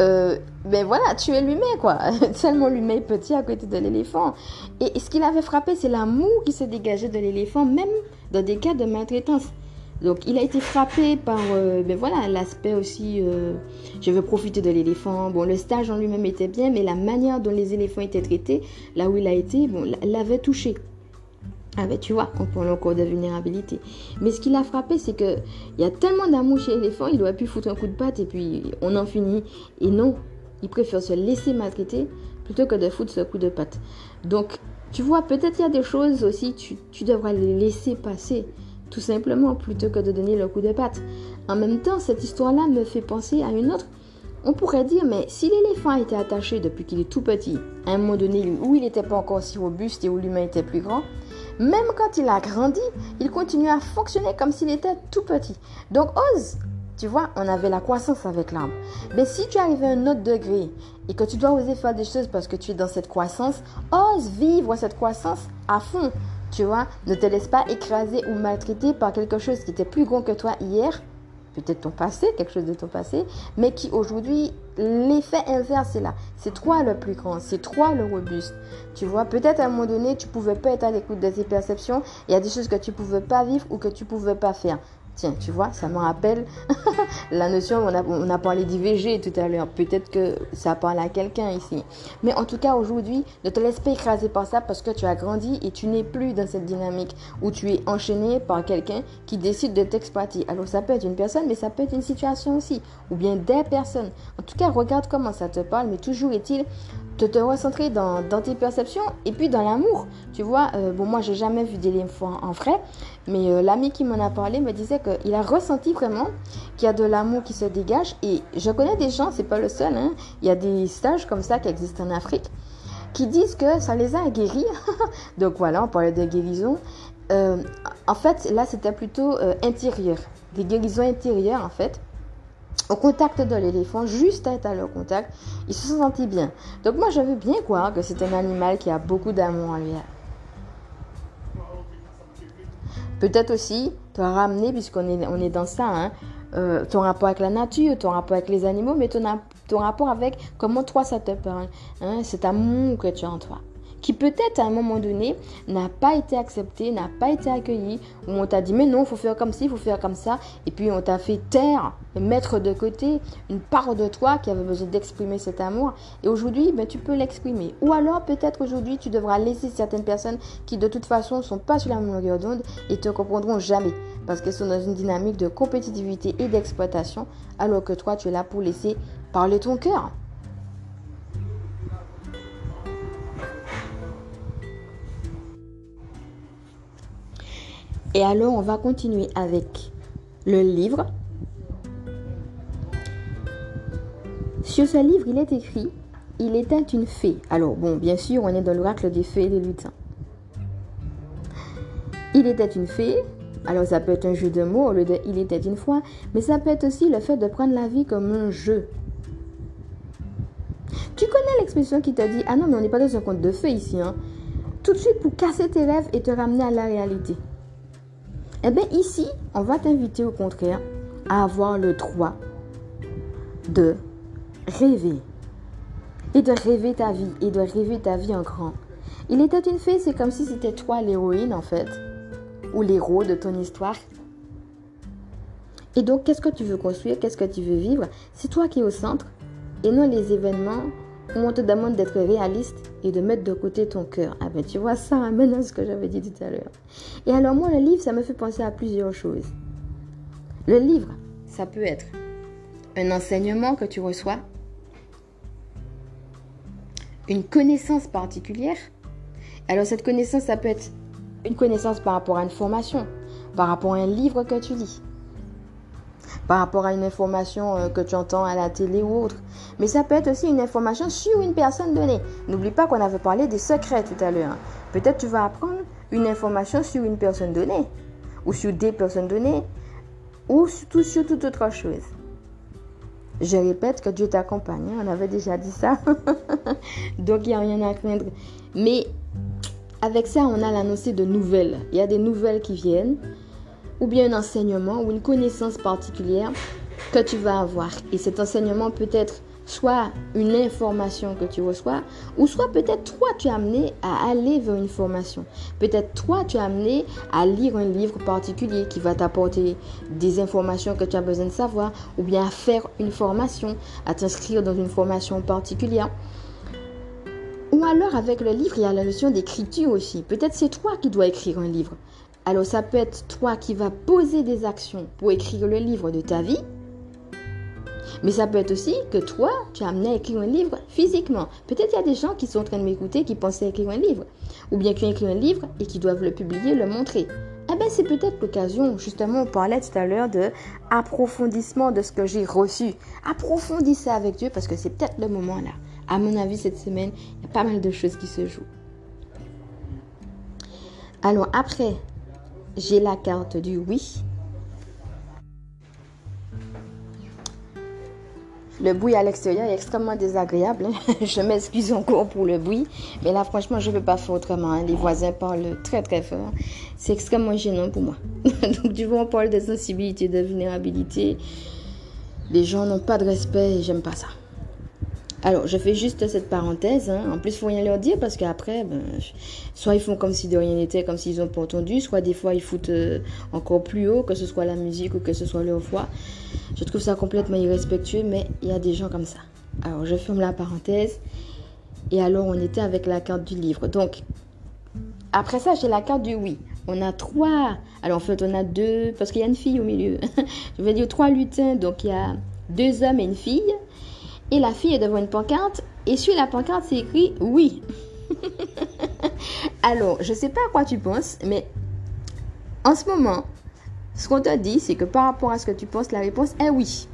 euh, ben voilà, tuer l'humain, quoi. Tellement l'humain petit à côté de l'éléphant. Et, ce qui l'avait frappé, c'est l'amour qui se dégageait de l'éléphant, même dans des cas de maltraitance. Donc, il a été frappé par, euh, ben voilà, l'aspect aussi, euh, je veux profiter de l'éléphant. Bon, le stage en lui-même était bien, mais la manière dont les éléphants étaient traités, là où il a été, bon, l'avait touché. Ah ben tu vois, on parle encore de vulnérabilité. Mais ce qui l'a frappé, c'est que il y a tellement d'amour chez l'éléphant, il aurait pu foutre un coup de patte et puis on en finit. Et non, il préfère se laisser maltraiter plutôt que de foutre ce coup de patte. Donc, tu vois, peut-être il y a des choses aussi, tu, tu devras les laisser passer, tout simplement, plutôt que de donner le coup de patte. En même temps, cette histoire-là me fait penser à une autre. On pourrait dire, mais si l'éléphant a été attaché depuis qu'il est tout petit, à un moment donné où il n'était pas encore si robuste et où l'humain était plus grand, même quand il a grandi, il continue à fonctionner comme s'il était tout petit. Donc ose tu vois, on avait la croissance avec l'arbre. Mais si tu arrives à un autre degré et que tu dois oser faire des choses parce que tu es dans cette croissance, ose vivre cette croissance à fond. Tu vois, ne te laisse pas écraser ou maltraiter par quelque chose qui était plus grand que toi hier peut-être ton passé, quelque chose de ton passé, mais qui aujourd'hui, l'effet inverse est là. C'est toi le plus grand, c'est toi le robuste. Tu vois, peut-être à un moment donné, tu pouvais pas être à l'écoute de tes perceptions, il y a des choses que tu pouvais pas vivre ou que tu pouvais pas faire. Tiens, tu vois, ça me rappelle la notion, on a, parlé d'IVG tout à l'heure. Peut-être que ça parle à quelqu'un ici. Mais en tout cas, aujourd'hui, ne te laisse pas écraser par ça parce que tu as grandi et tu n'es plus dans cette dynamique où tu es enchaîné par quelqu'un qui décide de t'exploiter. Alors, ça peut être une personne, mais ça peut être une situation aussi. Ou bien des personnes. En tout cas, regarde comment ça te parle, mais toujours est-il de te recentrer dans, tes perceptions et puis dans l'amour. Tu vois, euh, bon, moi, j'ai jamais vu d'éléphant en vrai, mais euh, l'ami qui m'en a parlé me disait qu'il a ressenti vraiment qu'il y a de l'amour qui se dégage. Et je connais des gens, c'est pas le seul, hein, il y a des stages comme ça qui existent en Afrique qui disent que ça les a guéris. Donc voilà, on parlait de guérison. Euh, en fait, là, c'était plutôt intérieur, des guérisons intérieures en fait au contact de l'éléphant, juste à être à leur contact, ils se sont bien. Donc moi, je veux bien croire que c'est un animal qui a beaucoup d'amour en lui. Peut-être aussi te ramener, puisqu'on est, on est dans ça, hein, euh, ton rapport avec la nature, ton rapport avec les animaux, mais ton, ton rapport avec comment toi ça te parle, hein, cet amour que tu as en toi qui peut-être à un moment donné n'a pas été accepté, n'a pas été accueilli, où on t'a dit mais non, il faut faire comme ci, il faut faire comme ça, et puis on t'a fait taire, mettre de côté une part de toi qui avait besoin d'exprimer cet amour, et aujourd'hui ben, tu peux l'exprimer. Ou alors peut-être aujourd'hui tu devras laisser certaines personnes qui de toute façon ne sont pas sur la même longueur d'onde et te comprendront jamais, parce qu'elles sont dans une dynamique de compétitivité et d'exploitation, alors que toi tu es là pour laisser parler ton cœur. Et alors, on va continuer avec le livre. Sur ce livre, il est écrit Il était une fée. Alors, bon, bien sûr, on est dans l'oracle des fées et des lutins. Il était une fée. Alors, ça peut être un jeu de mots au lieu de Il était une fois, mais ça peut être aussi le fait de prendre la vie comme un jeu. Tu connais l'expression qui t'a dit Ah non, mais on n'est pas dans un conte de fées ici. Hein. Tout de suite pour casser tes rêves et te ramener à la réalité. Eh bien ici, on va t'inviter au contraire à avoir le droit de rêver. Et de rêver ta vie, et de rêver ta vie en grand. Il était une fée, c'est comme si c'était toi l'héroïne en fait, ou l'héros de ton histoire. Et donc, qu'est-ce que tu veux construire, qu'est-ce que tu veux vivre? C'est toi qui es au centre, et non les événements on te demande d'être réaliste et de mettre de côté ton cœur. Ah ben tu vois, ça ramène à ce que j'avais dit tout à l'heure. Et alors moi, le livre, ça me fait penser à plusieurs choses. Le livre, ça peut être un enseignement que tu reçois, une connaissance particulière. Alors cette connaissance, ça peut être une connaissance par rapport à une formation, par rapport à un livre que tu lis par rapport à une information euh, que tu entends à la télé ou autre. Mais ça peut être aussi une information sur une personne donnée. N'oublie pas qu'on avait parlé des secrets tout à l'heure. Peut-être tu vas apprendre une information sur une personne donnée, ou sur des personnes données, ou surtout sur toute autre chose. Je répète que Dieu t'accompagne. Hein. On avait déjà dit ça. Donc il n'y a rien à craindre. Mais avec ça, on a l'annoncé de nouvelles. Il y a des nouvelles qui viennent ou bien un enseignement ou une connaissance particulière que tu vas avoir. Et cet enseignement peut être soit une information que tu reçois, ou soit peut-être toi tu es amené à aller vers une formation. Peut-être toi tu es amené à lire un livre particulier qui va t'apporter des informations que tu as besoin de savoir, ou bien à faire une formation, à t'inscrire dans une formation particulière. Ou alors avec le livre, il y a la notion d'écriture aussi. Peut-être c'est toi qui dois écrire un livre. Alors ça peut être toi qui vas poser des actions pour écrire le livre de ta vie. Mais ça peut être aussi que toi, tu as amené à écrire un livre physiquement. Peut-être il y a des gens qui sont en train de m'écouter qui pensaient écrire un livre. Ou bien qui ont écrit un livre et qui doivent le publier, le montrer. Eh bien, c'est peut-être l'occasion, justement, on parlait tout à l'heure de approfondissement de ce que j'ai reçu. Approfondissez avec Dieu parce que c'est peut-être le moment là. À mon avis, cette semaine, il y a pas mal de choses qui se jouent. Alors après j'ai la carte du oui. Le bruit à l'extérieur est extrêmement désagréable. Hein. je m'excuse encore pour le bruit. Mais là, franchement, je ne peux pas faire autrement. Hein. Les voisins parlent très, très fort. C'est extrêmement gênant pour moi. Donc, du coup, on parle de sensibilité, de vulnérabilité. Les gens n'ont pas de respect et j'aime pas ça. Alors, je fais juste cette parenthèse. Hein. En plus, il faut rien leur dire parce qu'après, ben, soit ils font comme si de rien n'était, comme s'ils n'ont pas entendu, soit des fois ils foutent euh, encore plus haut, que ce soit la musique ou que ce soit leur voix. Je trouve ça complètement irrespectueux, mais il y a des gens comme ça. Alors, je ferme la parenthèse. Et alors, on était avec la carte du livre. Donc, après ça, j'ai la carte du oui. On a trois. Alors, en fait, on a deux, parce qu'il y a une fille au milieu. je vais dire trois lutins. Donc, il y a deux hommes et une fille. Et la fille est devant une pancarte. Et sur la pancarte, c'est écrit oui. Alors, je ne sais pas à quoi tu penses, mais en ce moment, ce qu'on te dit, c'est que par rapport à ce que tu penses, la réponse est oui.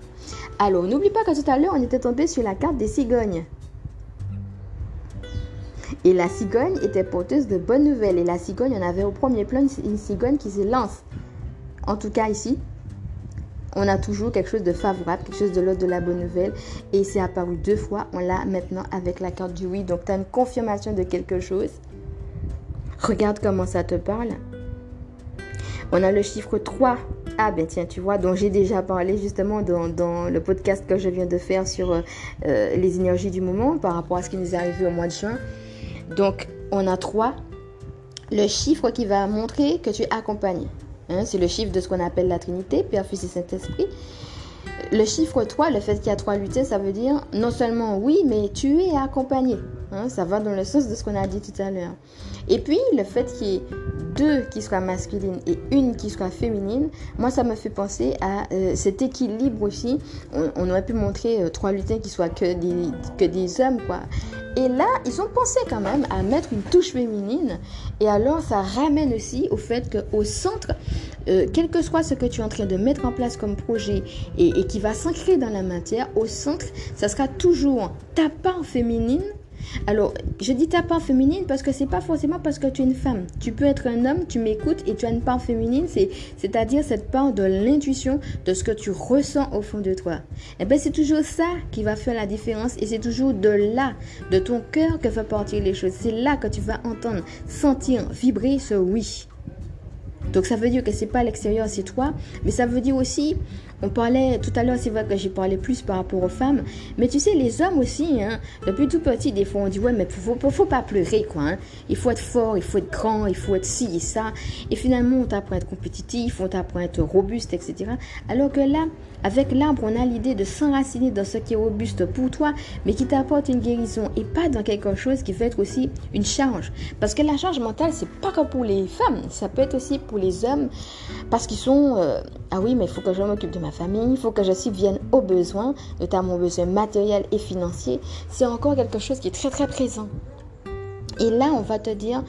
Alors, n'oublie pas que tout à l'heure, on était tombé sur la carte des cigognes. Et la cigogne était porteuse de bonnes nouvelles. Et la cigogne, on avait au premier plan une cigogne qui se lance. En tout cas, ici, on a toujours quelque chose de favorable, quelque chose de l'ordre de la bonne nouvelle. Et c'est apparu deux fois. On l'a maintenant avec la carte du oui. Donc, tu as une confirmation de quelque chose. Regarde comment ça te parle. On a le chiffre 3. Ah ben tiens, tu vois, dont j'ai déjà parlé justement dans, le podcast que je viens de faire sur euh, euh, les énergies du moment par rapport à ce qui nous est arrivé au mois de juin. Donc, on a 3. Le chiffre qui va montrer que tu es accompagné. Hein, c'est le chiffre de ce qu'on appelle la Trinité, Père, Fils et Saint-Esprit. Le chiffre 3, le fait qu'il y a trois luttes, ça veut dire non seulement oui, mais tu es accompagné. Hein, ça va dans le sens de ce qu'on a dit tout à l'heure. Et puis, le fait qu'il y ait deux qui soient masculines et une qui soit féminine, moi, ça me fait penser à euh, cet équilibre aussi. On, aurait pu montrer euh, trois lutins qui soient que des, que des hommes, quoi. Et là, ils ont pensé quand même à mettre une touche féminine. Et alors, ça ramène aussi au fait qu'au centre, euh, quel que soit ce que tu es en train de mettre en place comme projet et, et qui va s'ancrer dans la matière, au centre, ça sera toujours ta part féminine alors, je dis ta part féminine parce que c'est pas forcément parce que tu es une femme. Tu peux être un homme, tu m'écoutes et tu as une part féminine, c'est-à-dire cette part de l'intuition, de ce que tu ressens au fond de toi. Et eh bien, c'est toujours ça qui va faire la différence et c'est toujours de là, de ton cœur que va partir les choses. C'est là que tu vas entendre, sentir, vibrer ce oui. Donc ça veut dire que c'est pas l'extérieur, c'est toi, mais ça veut dire aussi on parlait tout à l'heure, c'est vrai que j'ai parlé plus par rapport aux femmes, mais tu sais, les hommes aussi, hein, depuis tout petit, des fois on dit ouais, mais faut, faut, faut pas pleurer quoi. Hein. Il faut être fort, il faut être grand, il faut être ci et ça. Et finalement, on t'apprend à être compétitif, on t'apprend à être robuste, etc. Alors que là, avec l'arbre, on a l'idée de s'enraciner dans ce qui est robuste pour toi, mais qui t'apporte une guérison et pas dans quelque chose qui va être aussi une charge. Parce que la charge mentale, c'est pas que pour les femmes, ça peut être aussi pour les hommes, parce qu'ils sont euh, ah oui, mais il faut que je m'occupe de ma famille, il faut que je subvienne aux besoins, notamment aux besoins matériels et financiers. C'est encore quelque chose qui est très très présent. Et là, on va te dire,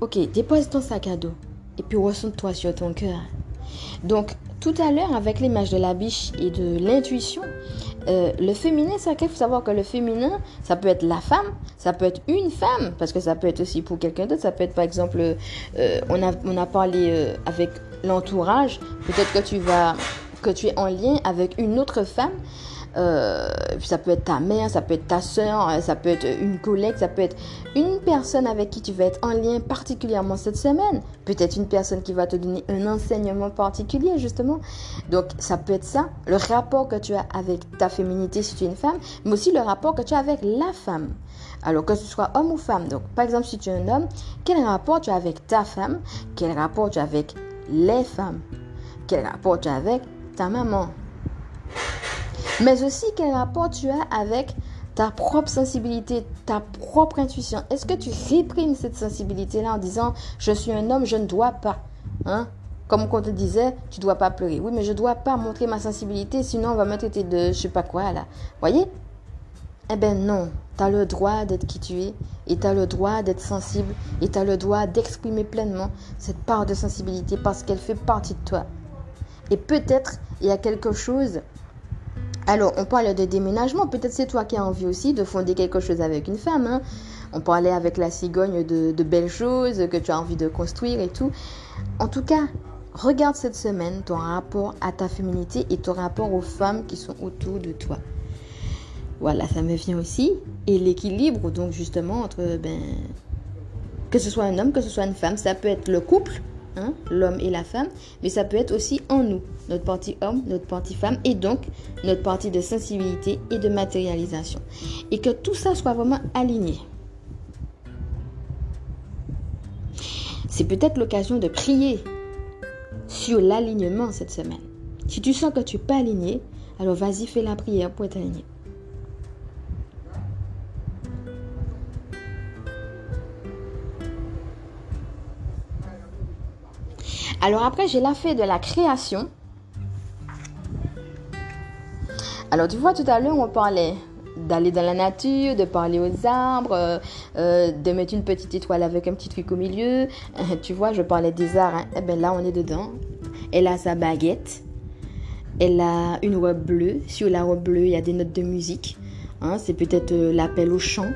ok, dépose ton sac à dos et puis ressens-toi sur ton cœur. Donc, tout à l'heure, avec l'image de la biche et de l'intuition, euh, le féminin, c'est qu'il faut savoir que le féminin, ça peut être la femme, ça peut être une femme, parce que ça peut être aussi pour quelqu'un d'autre. Ça peut être, par exemple, euh, on, a, on a parlé euh, avec l'entourage. Peut-être que tu vas, que tu es en lien avec une autre femme. Euh, ça peut être ta mère, ça peut être ta soeur, euh, ça peut être une collègue, ça peut être une personne avec qui tu vas être en lien particulièrement cette semaine. Peut-être une personne qui va te donner un enseignement particulier justement. Donc ça peut être ça, le rapport que tu as avec ta féminité si tu es une femme, mais aussi le rapport que tu as avec la femme. Alors que ce soit homme ou femme. Donc par exemple si tu es un homme, quel rapport tu as avec ta femme? Quel rapport tu as avec les femmes? Quel rapport tu as avec ta maman? Mais aussi quel rapport tu as avec ta propre sensibilité, ta propre intuition? Est-ce que tu réprimes cette sensibilité-là en disant je suis un homme, je ne dois pas hein? Comme on te disait, tu dois pas pleurer. Oui, mais je dois pas montrer ma sensibilité, sinon on va me traiter de je sais pas quoi là. Voyez? Eh ben non, tu as le droit d'être qui tu es et tu as le droit d'être sensible et tu as le droit d'exprimer pleinement cette part de sensibilité parce qu'elle fait partie de toi. Et peut-être il y a quelque chose alors, on parle de déménagement. Peut-être c'est toi qui as envie aussi de fonder quelque chose avec une femme. Hein. On parlait avec la cigogne de, de, belles choses que tu as envie de construire et tout. En tout cas, regarde cette semaine ton rapport à ta féminité et ton rapport aux femmes qui sont autour de toi. Voilà, ça me vient aussi. Et l'équilibre, donc justement, entre ben, que ce soit un homme, que ce soit une femme, ça peut être le couple, hein, l'homme et la femme, mais ça peut être aussi en nous, notre partie homme, notre partie femme, et donc notre partie de sensibilité et de matérialisation. Et que tout ça soit vraiment aligné. C'est peut-être l'occasion de prier sur l'alignement cette semaine. Si tu sens que tu n'es pas aligné, alors vas-y, fais la prière pour être aligné. Alors après, j'ai la fait de la création. Alors tu vois, tout à l'heure, on parlait d'aller dans la nature, de parler aux arbres, euh, euh, de mettre une petite étoile avec un petit truc au milieu. tu vois, je parlais des arts. Hein. Eh bien là, on est dedans. Elle a sa baguette. Elle a une robe bleue. Sur la robe bleue, il y a des notes de musique. Hein. C'est peut-être euh, l'appel au chant.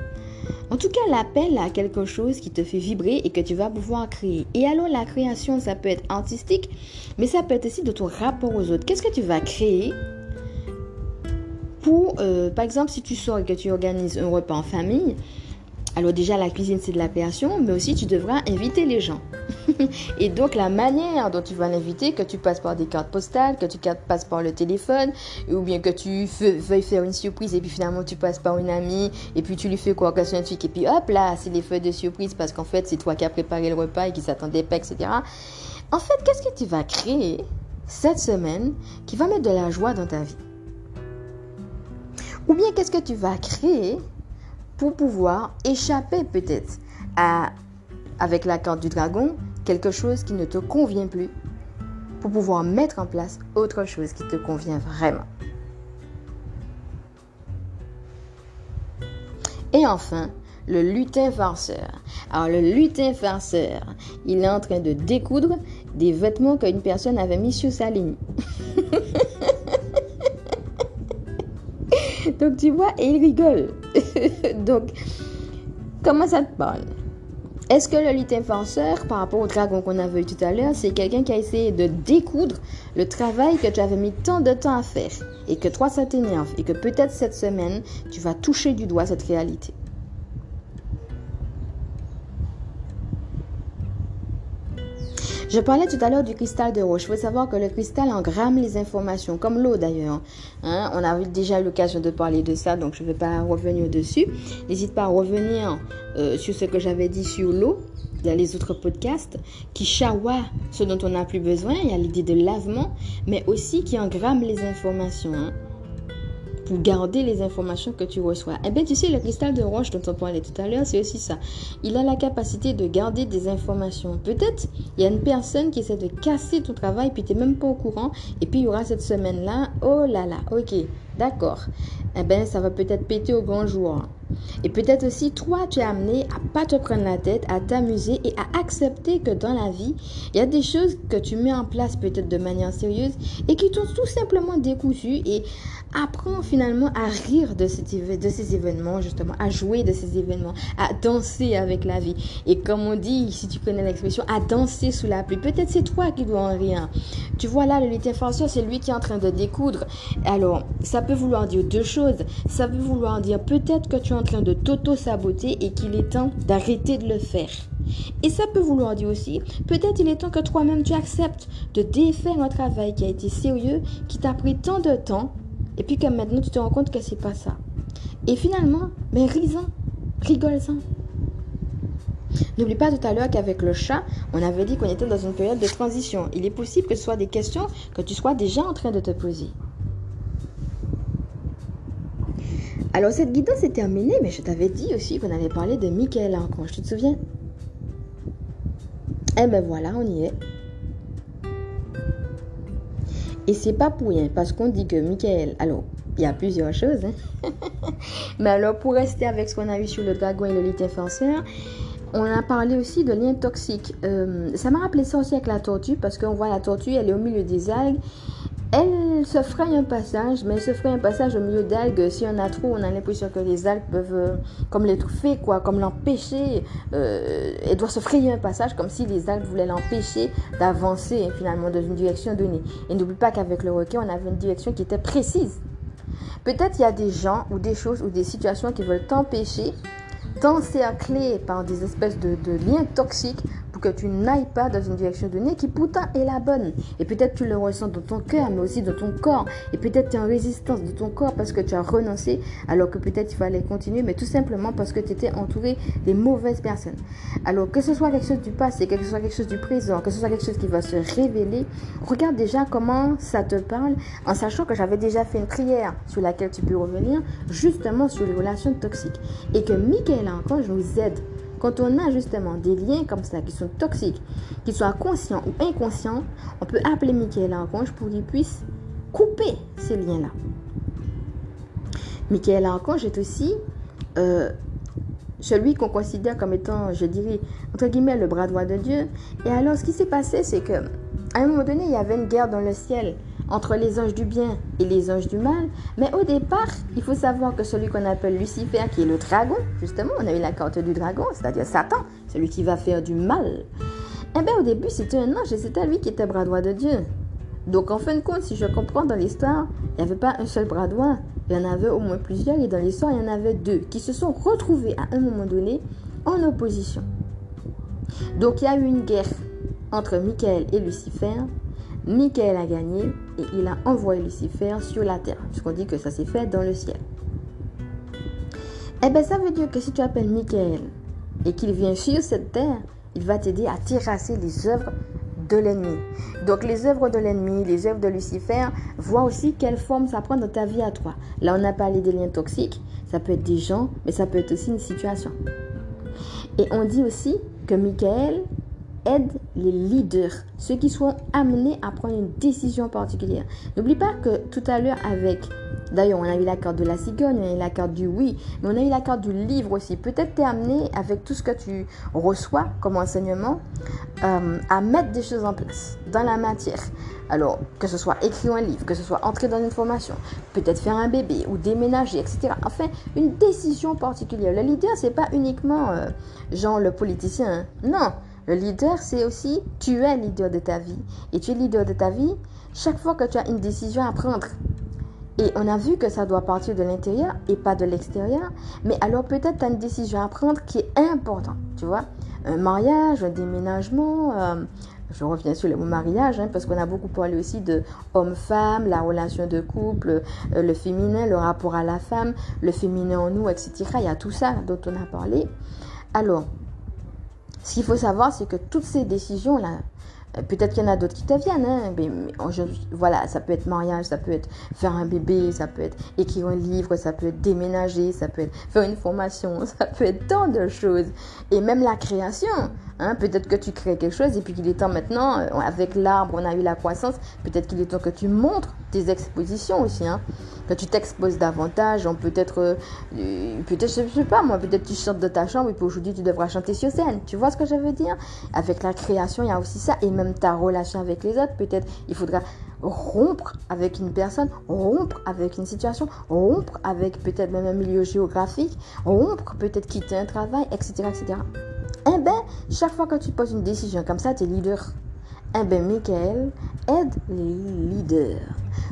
En tout cas, l'appel à quelque chose qui te fait vibrer et que tu vas pouvoir créer. Et alors, la création, ça peut être artistique, mais ça peut être aussi de ton rapport aux autres. Qu'est-ce que tu vas créer pour, euh, par exemple, si tu sors et que tu organises un repas en famille, alors déjà la cuisine c'est de la création, mais aussi tu devras inviter les gens. et donc la manière dont tu vas l'inviter, que tu passes par des cartes postales, que tu passes par le téléphone, ou bien que tu veuilles faire une surprise et puis finalement tu passes par une amie et puis tu lui fais quoi un truc et puis hop là c'est les feuilles de surprise parce qu'en fait c'est toi qui as préparé le repas et qui s'attendait pas, etc. En fait, qu'est-ce que tu vas créer cette semaine qui va mettre de la joie dans ta vie? Ou bien qu'est-ce que tu vas créer pour pouvoir échapper peut-être à, avec la carte du dragon, quelque chose qui ne te convient plus, pour pouvoir mettre en place autre chose qui te convient vraiment. Et enfin, le lutin farceur. Alors le lutin farceur, il est en train de découdre des vêtements qu'une personne avait mis sur sa ligne. Donc tu vois, et il rigole. Donc, comment ça te parle? Est-ce que le lutin farceur, par rapport au dragon qu'on a vu tout à l'heure, c'est quelqu'un qui a essayé de découdre le travail que tu avais mis tant de temps à faire et que toi ça t'énerve et que peut-être cette semaine tu vas toucher du doigt cette réalité? Je parlais tout à l'heure du cristal de roche. Il faut savoir que le cristal engramme les informations, comme l'eau d'ailleurs. Hein. On a déjà eu l'occasion de parler de ça, donc je ne vais pas revenir dessus. N'hésite pas à revenir euh, sur ce que j'avais dit sur l'eau dans les autres podcasts, qui chawa ce dont on n'a plus besoin. Il y a l'idée de lavement, mais aussi qui engramme les informations. Hein pour garder les informations que tu reçois. Eh bien, tu sais, le cristal de roche dont on parlait tout à l'heure, c'est aussi ça. Il a la capacité de garder des informations. Peut-être, il y a une personne qui essaie de casser ton travail, puis tu n'es même pas au courant. Et puis, il y aura cette semaine-là, oh là là, ok, d'accord. Eh bien, ça va peut-être péter au grand jour. Et peut-être aussi, toi, tu es amené à pas te prendre la tête, à t'amuser et à accepter que dans la vie, il y a des choses que tu mets en place peut-être de manière sérieuse et qui t'ont tout simplement décousu et apprends finalement à rire de, ces événements, justement, à jouer de ces événements, à danser avec la vie. Et comme on dit, si tu connais l'expression, à danser sous la pluie. Peut-être c'est toi qui dois en rire. Tu vois là, le lutin c'est lui qui est en train de découdre. Alors, ça peut vouloir dire deux choses. Ça peut vouloir dire peut-être que tu es en train de t'auto-saboter et qu'il est temps d'arrêter de le faire. Et ça peut vouloir dire aussi, peut-être il est temps que toi-même tu acceptes de défaire un travail qui a été sérieux, qui t'a pris tant de temps, et puis que maintenant tu te rends compte que c'est pas ça. Et finalement, mais risant, rigole-en. N'oublie pas tout à l'heure qu'avec le chat, on avait dit qu'on était dans une période de transition. Il est possible que ce soit des questions que tu sois déjà en train de te poser. Alors cette guidance est terminée, mais je t'avais dit aussi qu'on allait parler de Michael Archange, tu te souviens? Eh ben voilà, on y est. Et c'est pas pour rien, parce qu'on dit que Michael, alors, il y a plusieurs choses, hein. mais alors pour rester avec ce qu'on a vu sur le dragon et le lit influenceur, on a parlé aussi de liens toxiques. Euh, ça m'a rappelé ça aussi avec la tortue, parce qu'on voit la tortue, elle est au milieu des algues, elle se fraye un passage, mais elle se fraye un passage au milieu d'algues. Si on a trop, on a l'impression que les algues peuvent, euh, comme l'étouffer, quoi, comme l'empêcher. Euh, elle doit se frayer un passage comme si les algues voulaient l'empêcher d'avancer finalement dans une direction donnée. Et n'oublie pas qu'avec le requin, on avait une direction qui était précise. peut-être il y a des gens ou des choses ou des situations qui veulent t'empêcher t'encercler par des espèces de, liens toxiques que tu n'ailles pas dans une direction donnée qui pourtant est la bonne. Et peut-être tu le ressens dans ton cœur, mais aussi dans ton corps. Et peut-être tu es en résistance de ton corps parce que tu as renoncé alors que peut-être il fallait continuer, mais tout simplement parce que tu étais entouré des mauvaises personnes. Alors que ce soit quelque chose du passé, que ce soit quelque chose du présent, que ce soit quelque chose qui va se révéler, regarde déjà comment ça te parle en sachant que j'avais déjà fait une prière sur laquelle tu peux revenir justement sur les relations toxiques. Et que Michael je nous aide. Quand on a justement des liens comme ça qui sont toxiques, qu'ils soient conscients ou inconscients, on peut appeler Michael Archange pour qu'il puisse couper ces liens-là. Michael Archange est aussi euh, celui qu'on considère comme étant, je dirais, entre guillemets, le bras droit de Dieu. Et alors, ce qui s'est passé, c'est que à un moment donné, il y avait une guerre dans le ciel entre les anges du bien et les anges du mal. Mais au départ, il faut savoir que celui qu'on appelle Lucifer, qui est le dragon, justement, on a eu la carte du dragon, c'est-à-dire Satan, celui qui va faire du mal. Eh bien, au début, c'était un ange et c'était lui qui était bras droit de Dieu. Donc, en fin de compte, si je comprends dans l'histoire, il n'y avait pas un seul bras droit, il y en avait au moins plusieurs, et dans l'histoire, il y en avait deux qui se sont retrouvés à un moment donné en opposition. Donc, il y a eu une guerre entre Michael et Lucifer, Michael a gagné et il a envoyé Lucifer sur la terre, puisqu'on dit que ça s'est fait dans le ciel. Eh bien, ça veut dire que si tu appelles Michael et qu'il vient sur cette terre, il va t'aider à terrasser les œuvres de l'ennemi. Donc les œuvres de l'ennemi, les œuvres de Lucifer, vois aussi quelle forme ça prend dans ta vie à toi. Là, on a parlé des liens toxiques, ça peut être des gens, mais ça peut être aussi une situation. Et on dit aussi que Michael aide les leaders, ceux qui sont amenés à prendre une décision particulière. N'oublie pas que tout à l'heure avec, d'ailleurs on a eu la carte de la cigogne, on a eu la carte du oui, mais on a eu la carte du livre aussi. Peut-être tu es amené avec tout ce que tu reçois comme enseignement euh, à mettre des choses en place dans la matière. Alors, que ce soit écrire un livre, que ce soit entrer dans une formation, peut-être faire un bébé ou déménager, etc. Enfin, une décision particulière. Le leader, c'est pas uniquement euh, genre le politicien. Hein. Non, le leader, c'est aussi tu es leader de ta vie. Et tu es leader de ta vie chaque fois que tu as une décision à prendre. Et on a vu que ça doit partir de l'intérieur et pas de l'extérieur. Mais alors peut-être tu as une décision à prendre qui est importante. Tu vois, un mariage, un déménagement. Euh, je reviens sur le mot mariage, hein, parce qu'on a beaucoup parlé aussi de homme-femme, la relation de couple, euh, le féminin, le rapport à la femme, le féminin en nous, etc. Il y a tout ça dont on a parlé. Alors, ce qu'il faut savoir, c'est que toutes ces décisions-là, euh, peut-être qu'il y en a d'autres qui te viennent, hein, mais, voilà, ça peut être mariage, ça peut être faire un bébé, ça peut être écrire un livre, ça peut être déménager, ça peut être faire une formation, ça peut être tant de choses. Et même la création. Hein, peut-être que tu crées quelque chose et puis qu'il est temps maintenant, euh, avec l'arbre, on a eu la croissance, peut-être qu'il est temps que tu montres tes expositions aussi. Hein, que tu t'exposes davantage, on peut-être, euh, peut-être, je sais pas moi, peut-être tu chantes de ta chambre et puis aujourd'hui tu devras chanter sur scène. Tu vois ce que je veux dire? Avec la création, il y a aussi ça et même ta relation avec les autres, peut-être il faudra rompre avec une personne, rompre avec une situation, rompre avec peut-être même un milieu géographique, rompre, peut-être quitter un travail, etc., etc. Chaque fois que tu poses une décision comme ça, tu es leader. Eh bien, Michael aide les leaders.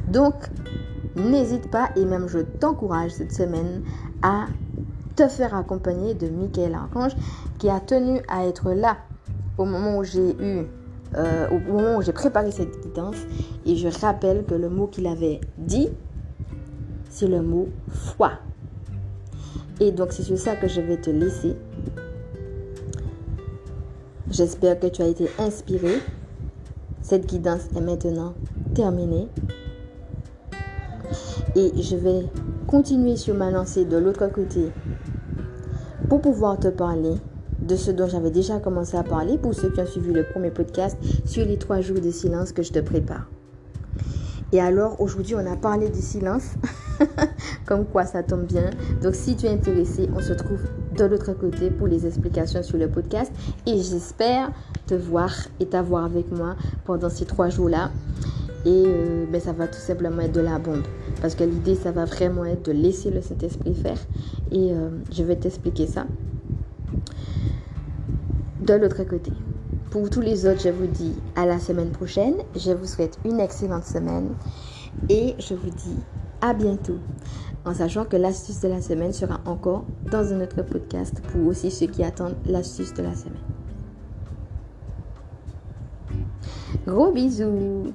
Donc, n'hésite pas et même je t'encourage cette semaine à te faire accompagner de Michael Archange qui a tenu à être là au moment où j'ai eu euh, au moment où j'ai préparé cette guidance et je rappelle que le mot qu'il avait dit c'est le mot foi. Et donc c'est sur ça que je vais te laisser. J'espère que tu as été inspiré. Cette guidance est maintenant terminée. Et je vais continuer sur ma lancée de l'autre côté pour pouvoir te parler de ce dont j'avais déjà commencé à parler pour ceux qui ont suivi le premier podcast sur les trois jours de silence que je te prépare. Et alors aujourd'hui on a parlé du silence, comme quoi ça tombe bien. Donc si tu es intéressé, on se trouve de l'autre côté pour les explications sur le podcast. Et j'espère te voir et t'avoir avec moi pendant ces trois jours-là. Et euh, ben, ça va tout simplement être de la bombe. Parce que l'idée, ça va vraiment être de laisser le Saint-Esprit faire. Et euh, je vais t'expliquer ça. De l'autre côté. Pour tous les autres, je vous dis à la semaine prochaine. Je vous souhaite une excellente semaine. Et je vous dis à bientôt. En sachant que l'astuce de la semaine sera encore dans un autre podcast pour aussi ceux qui attendent l'astuce de la semaine. Gros bisous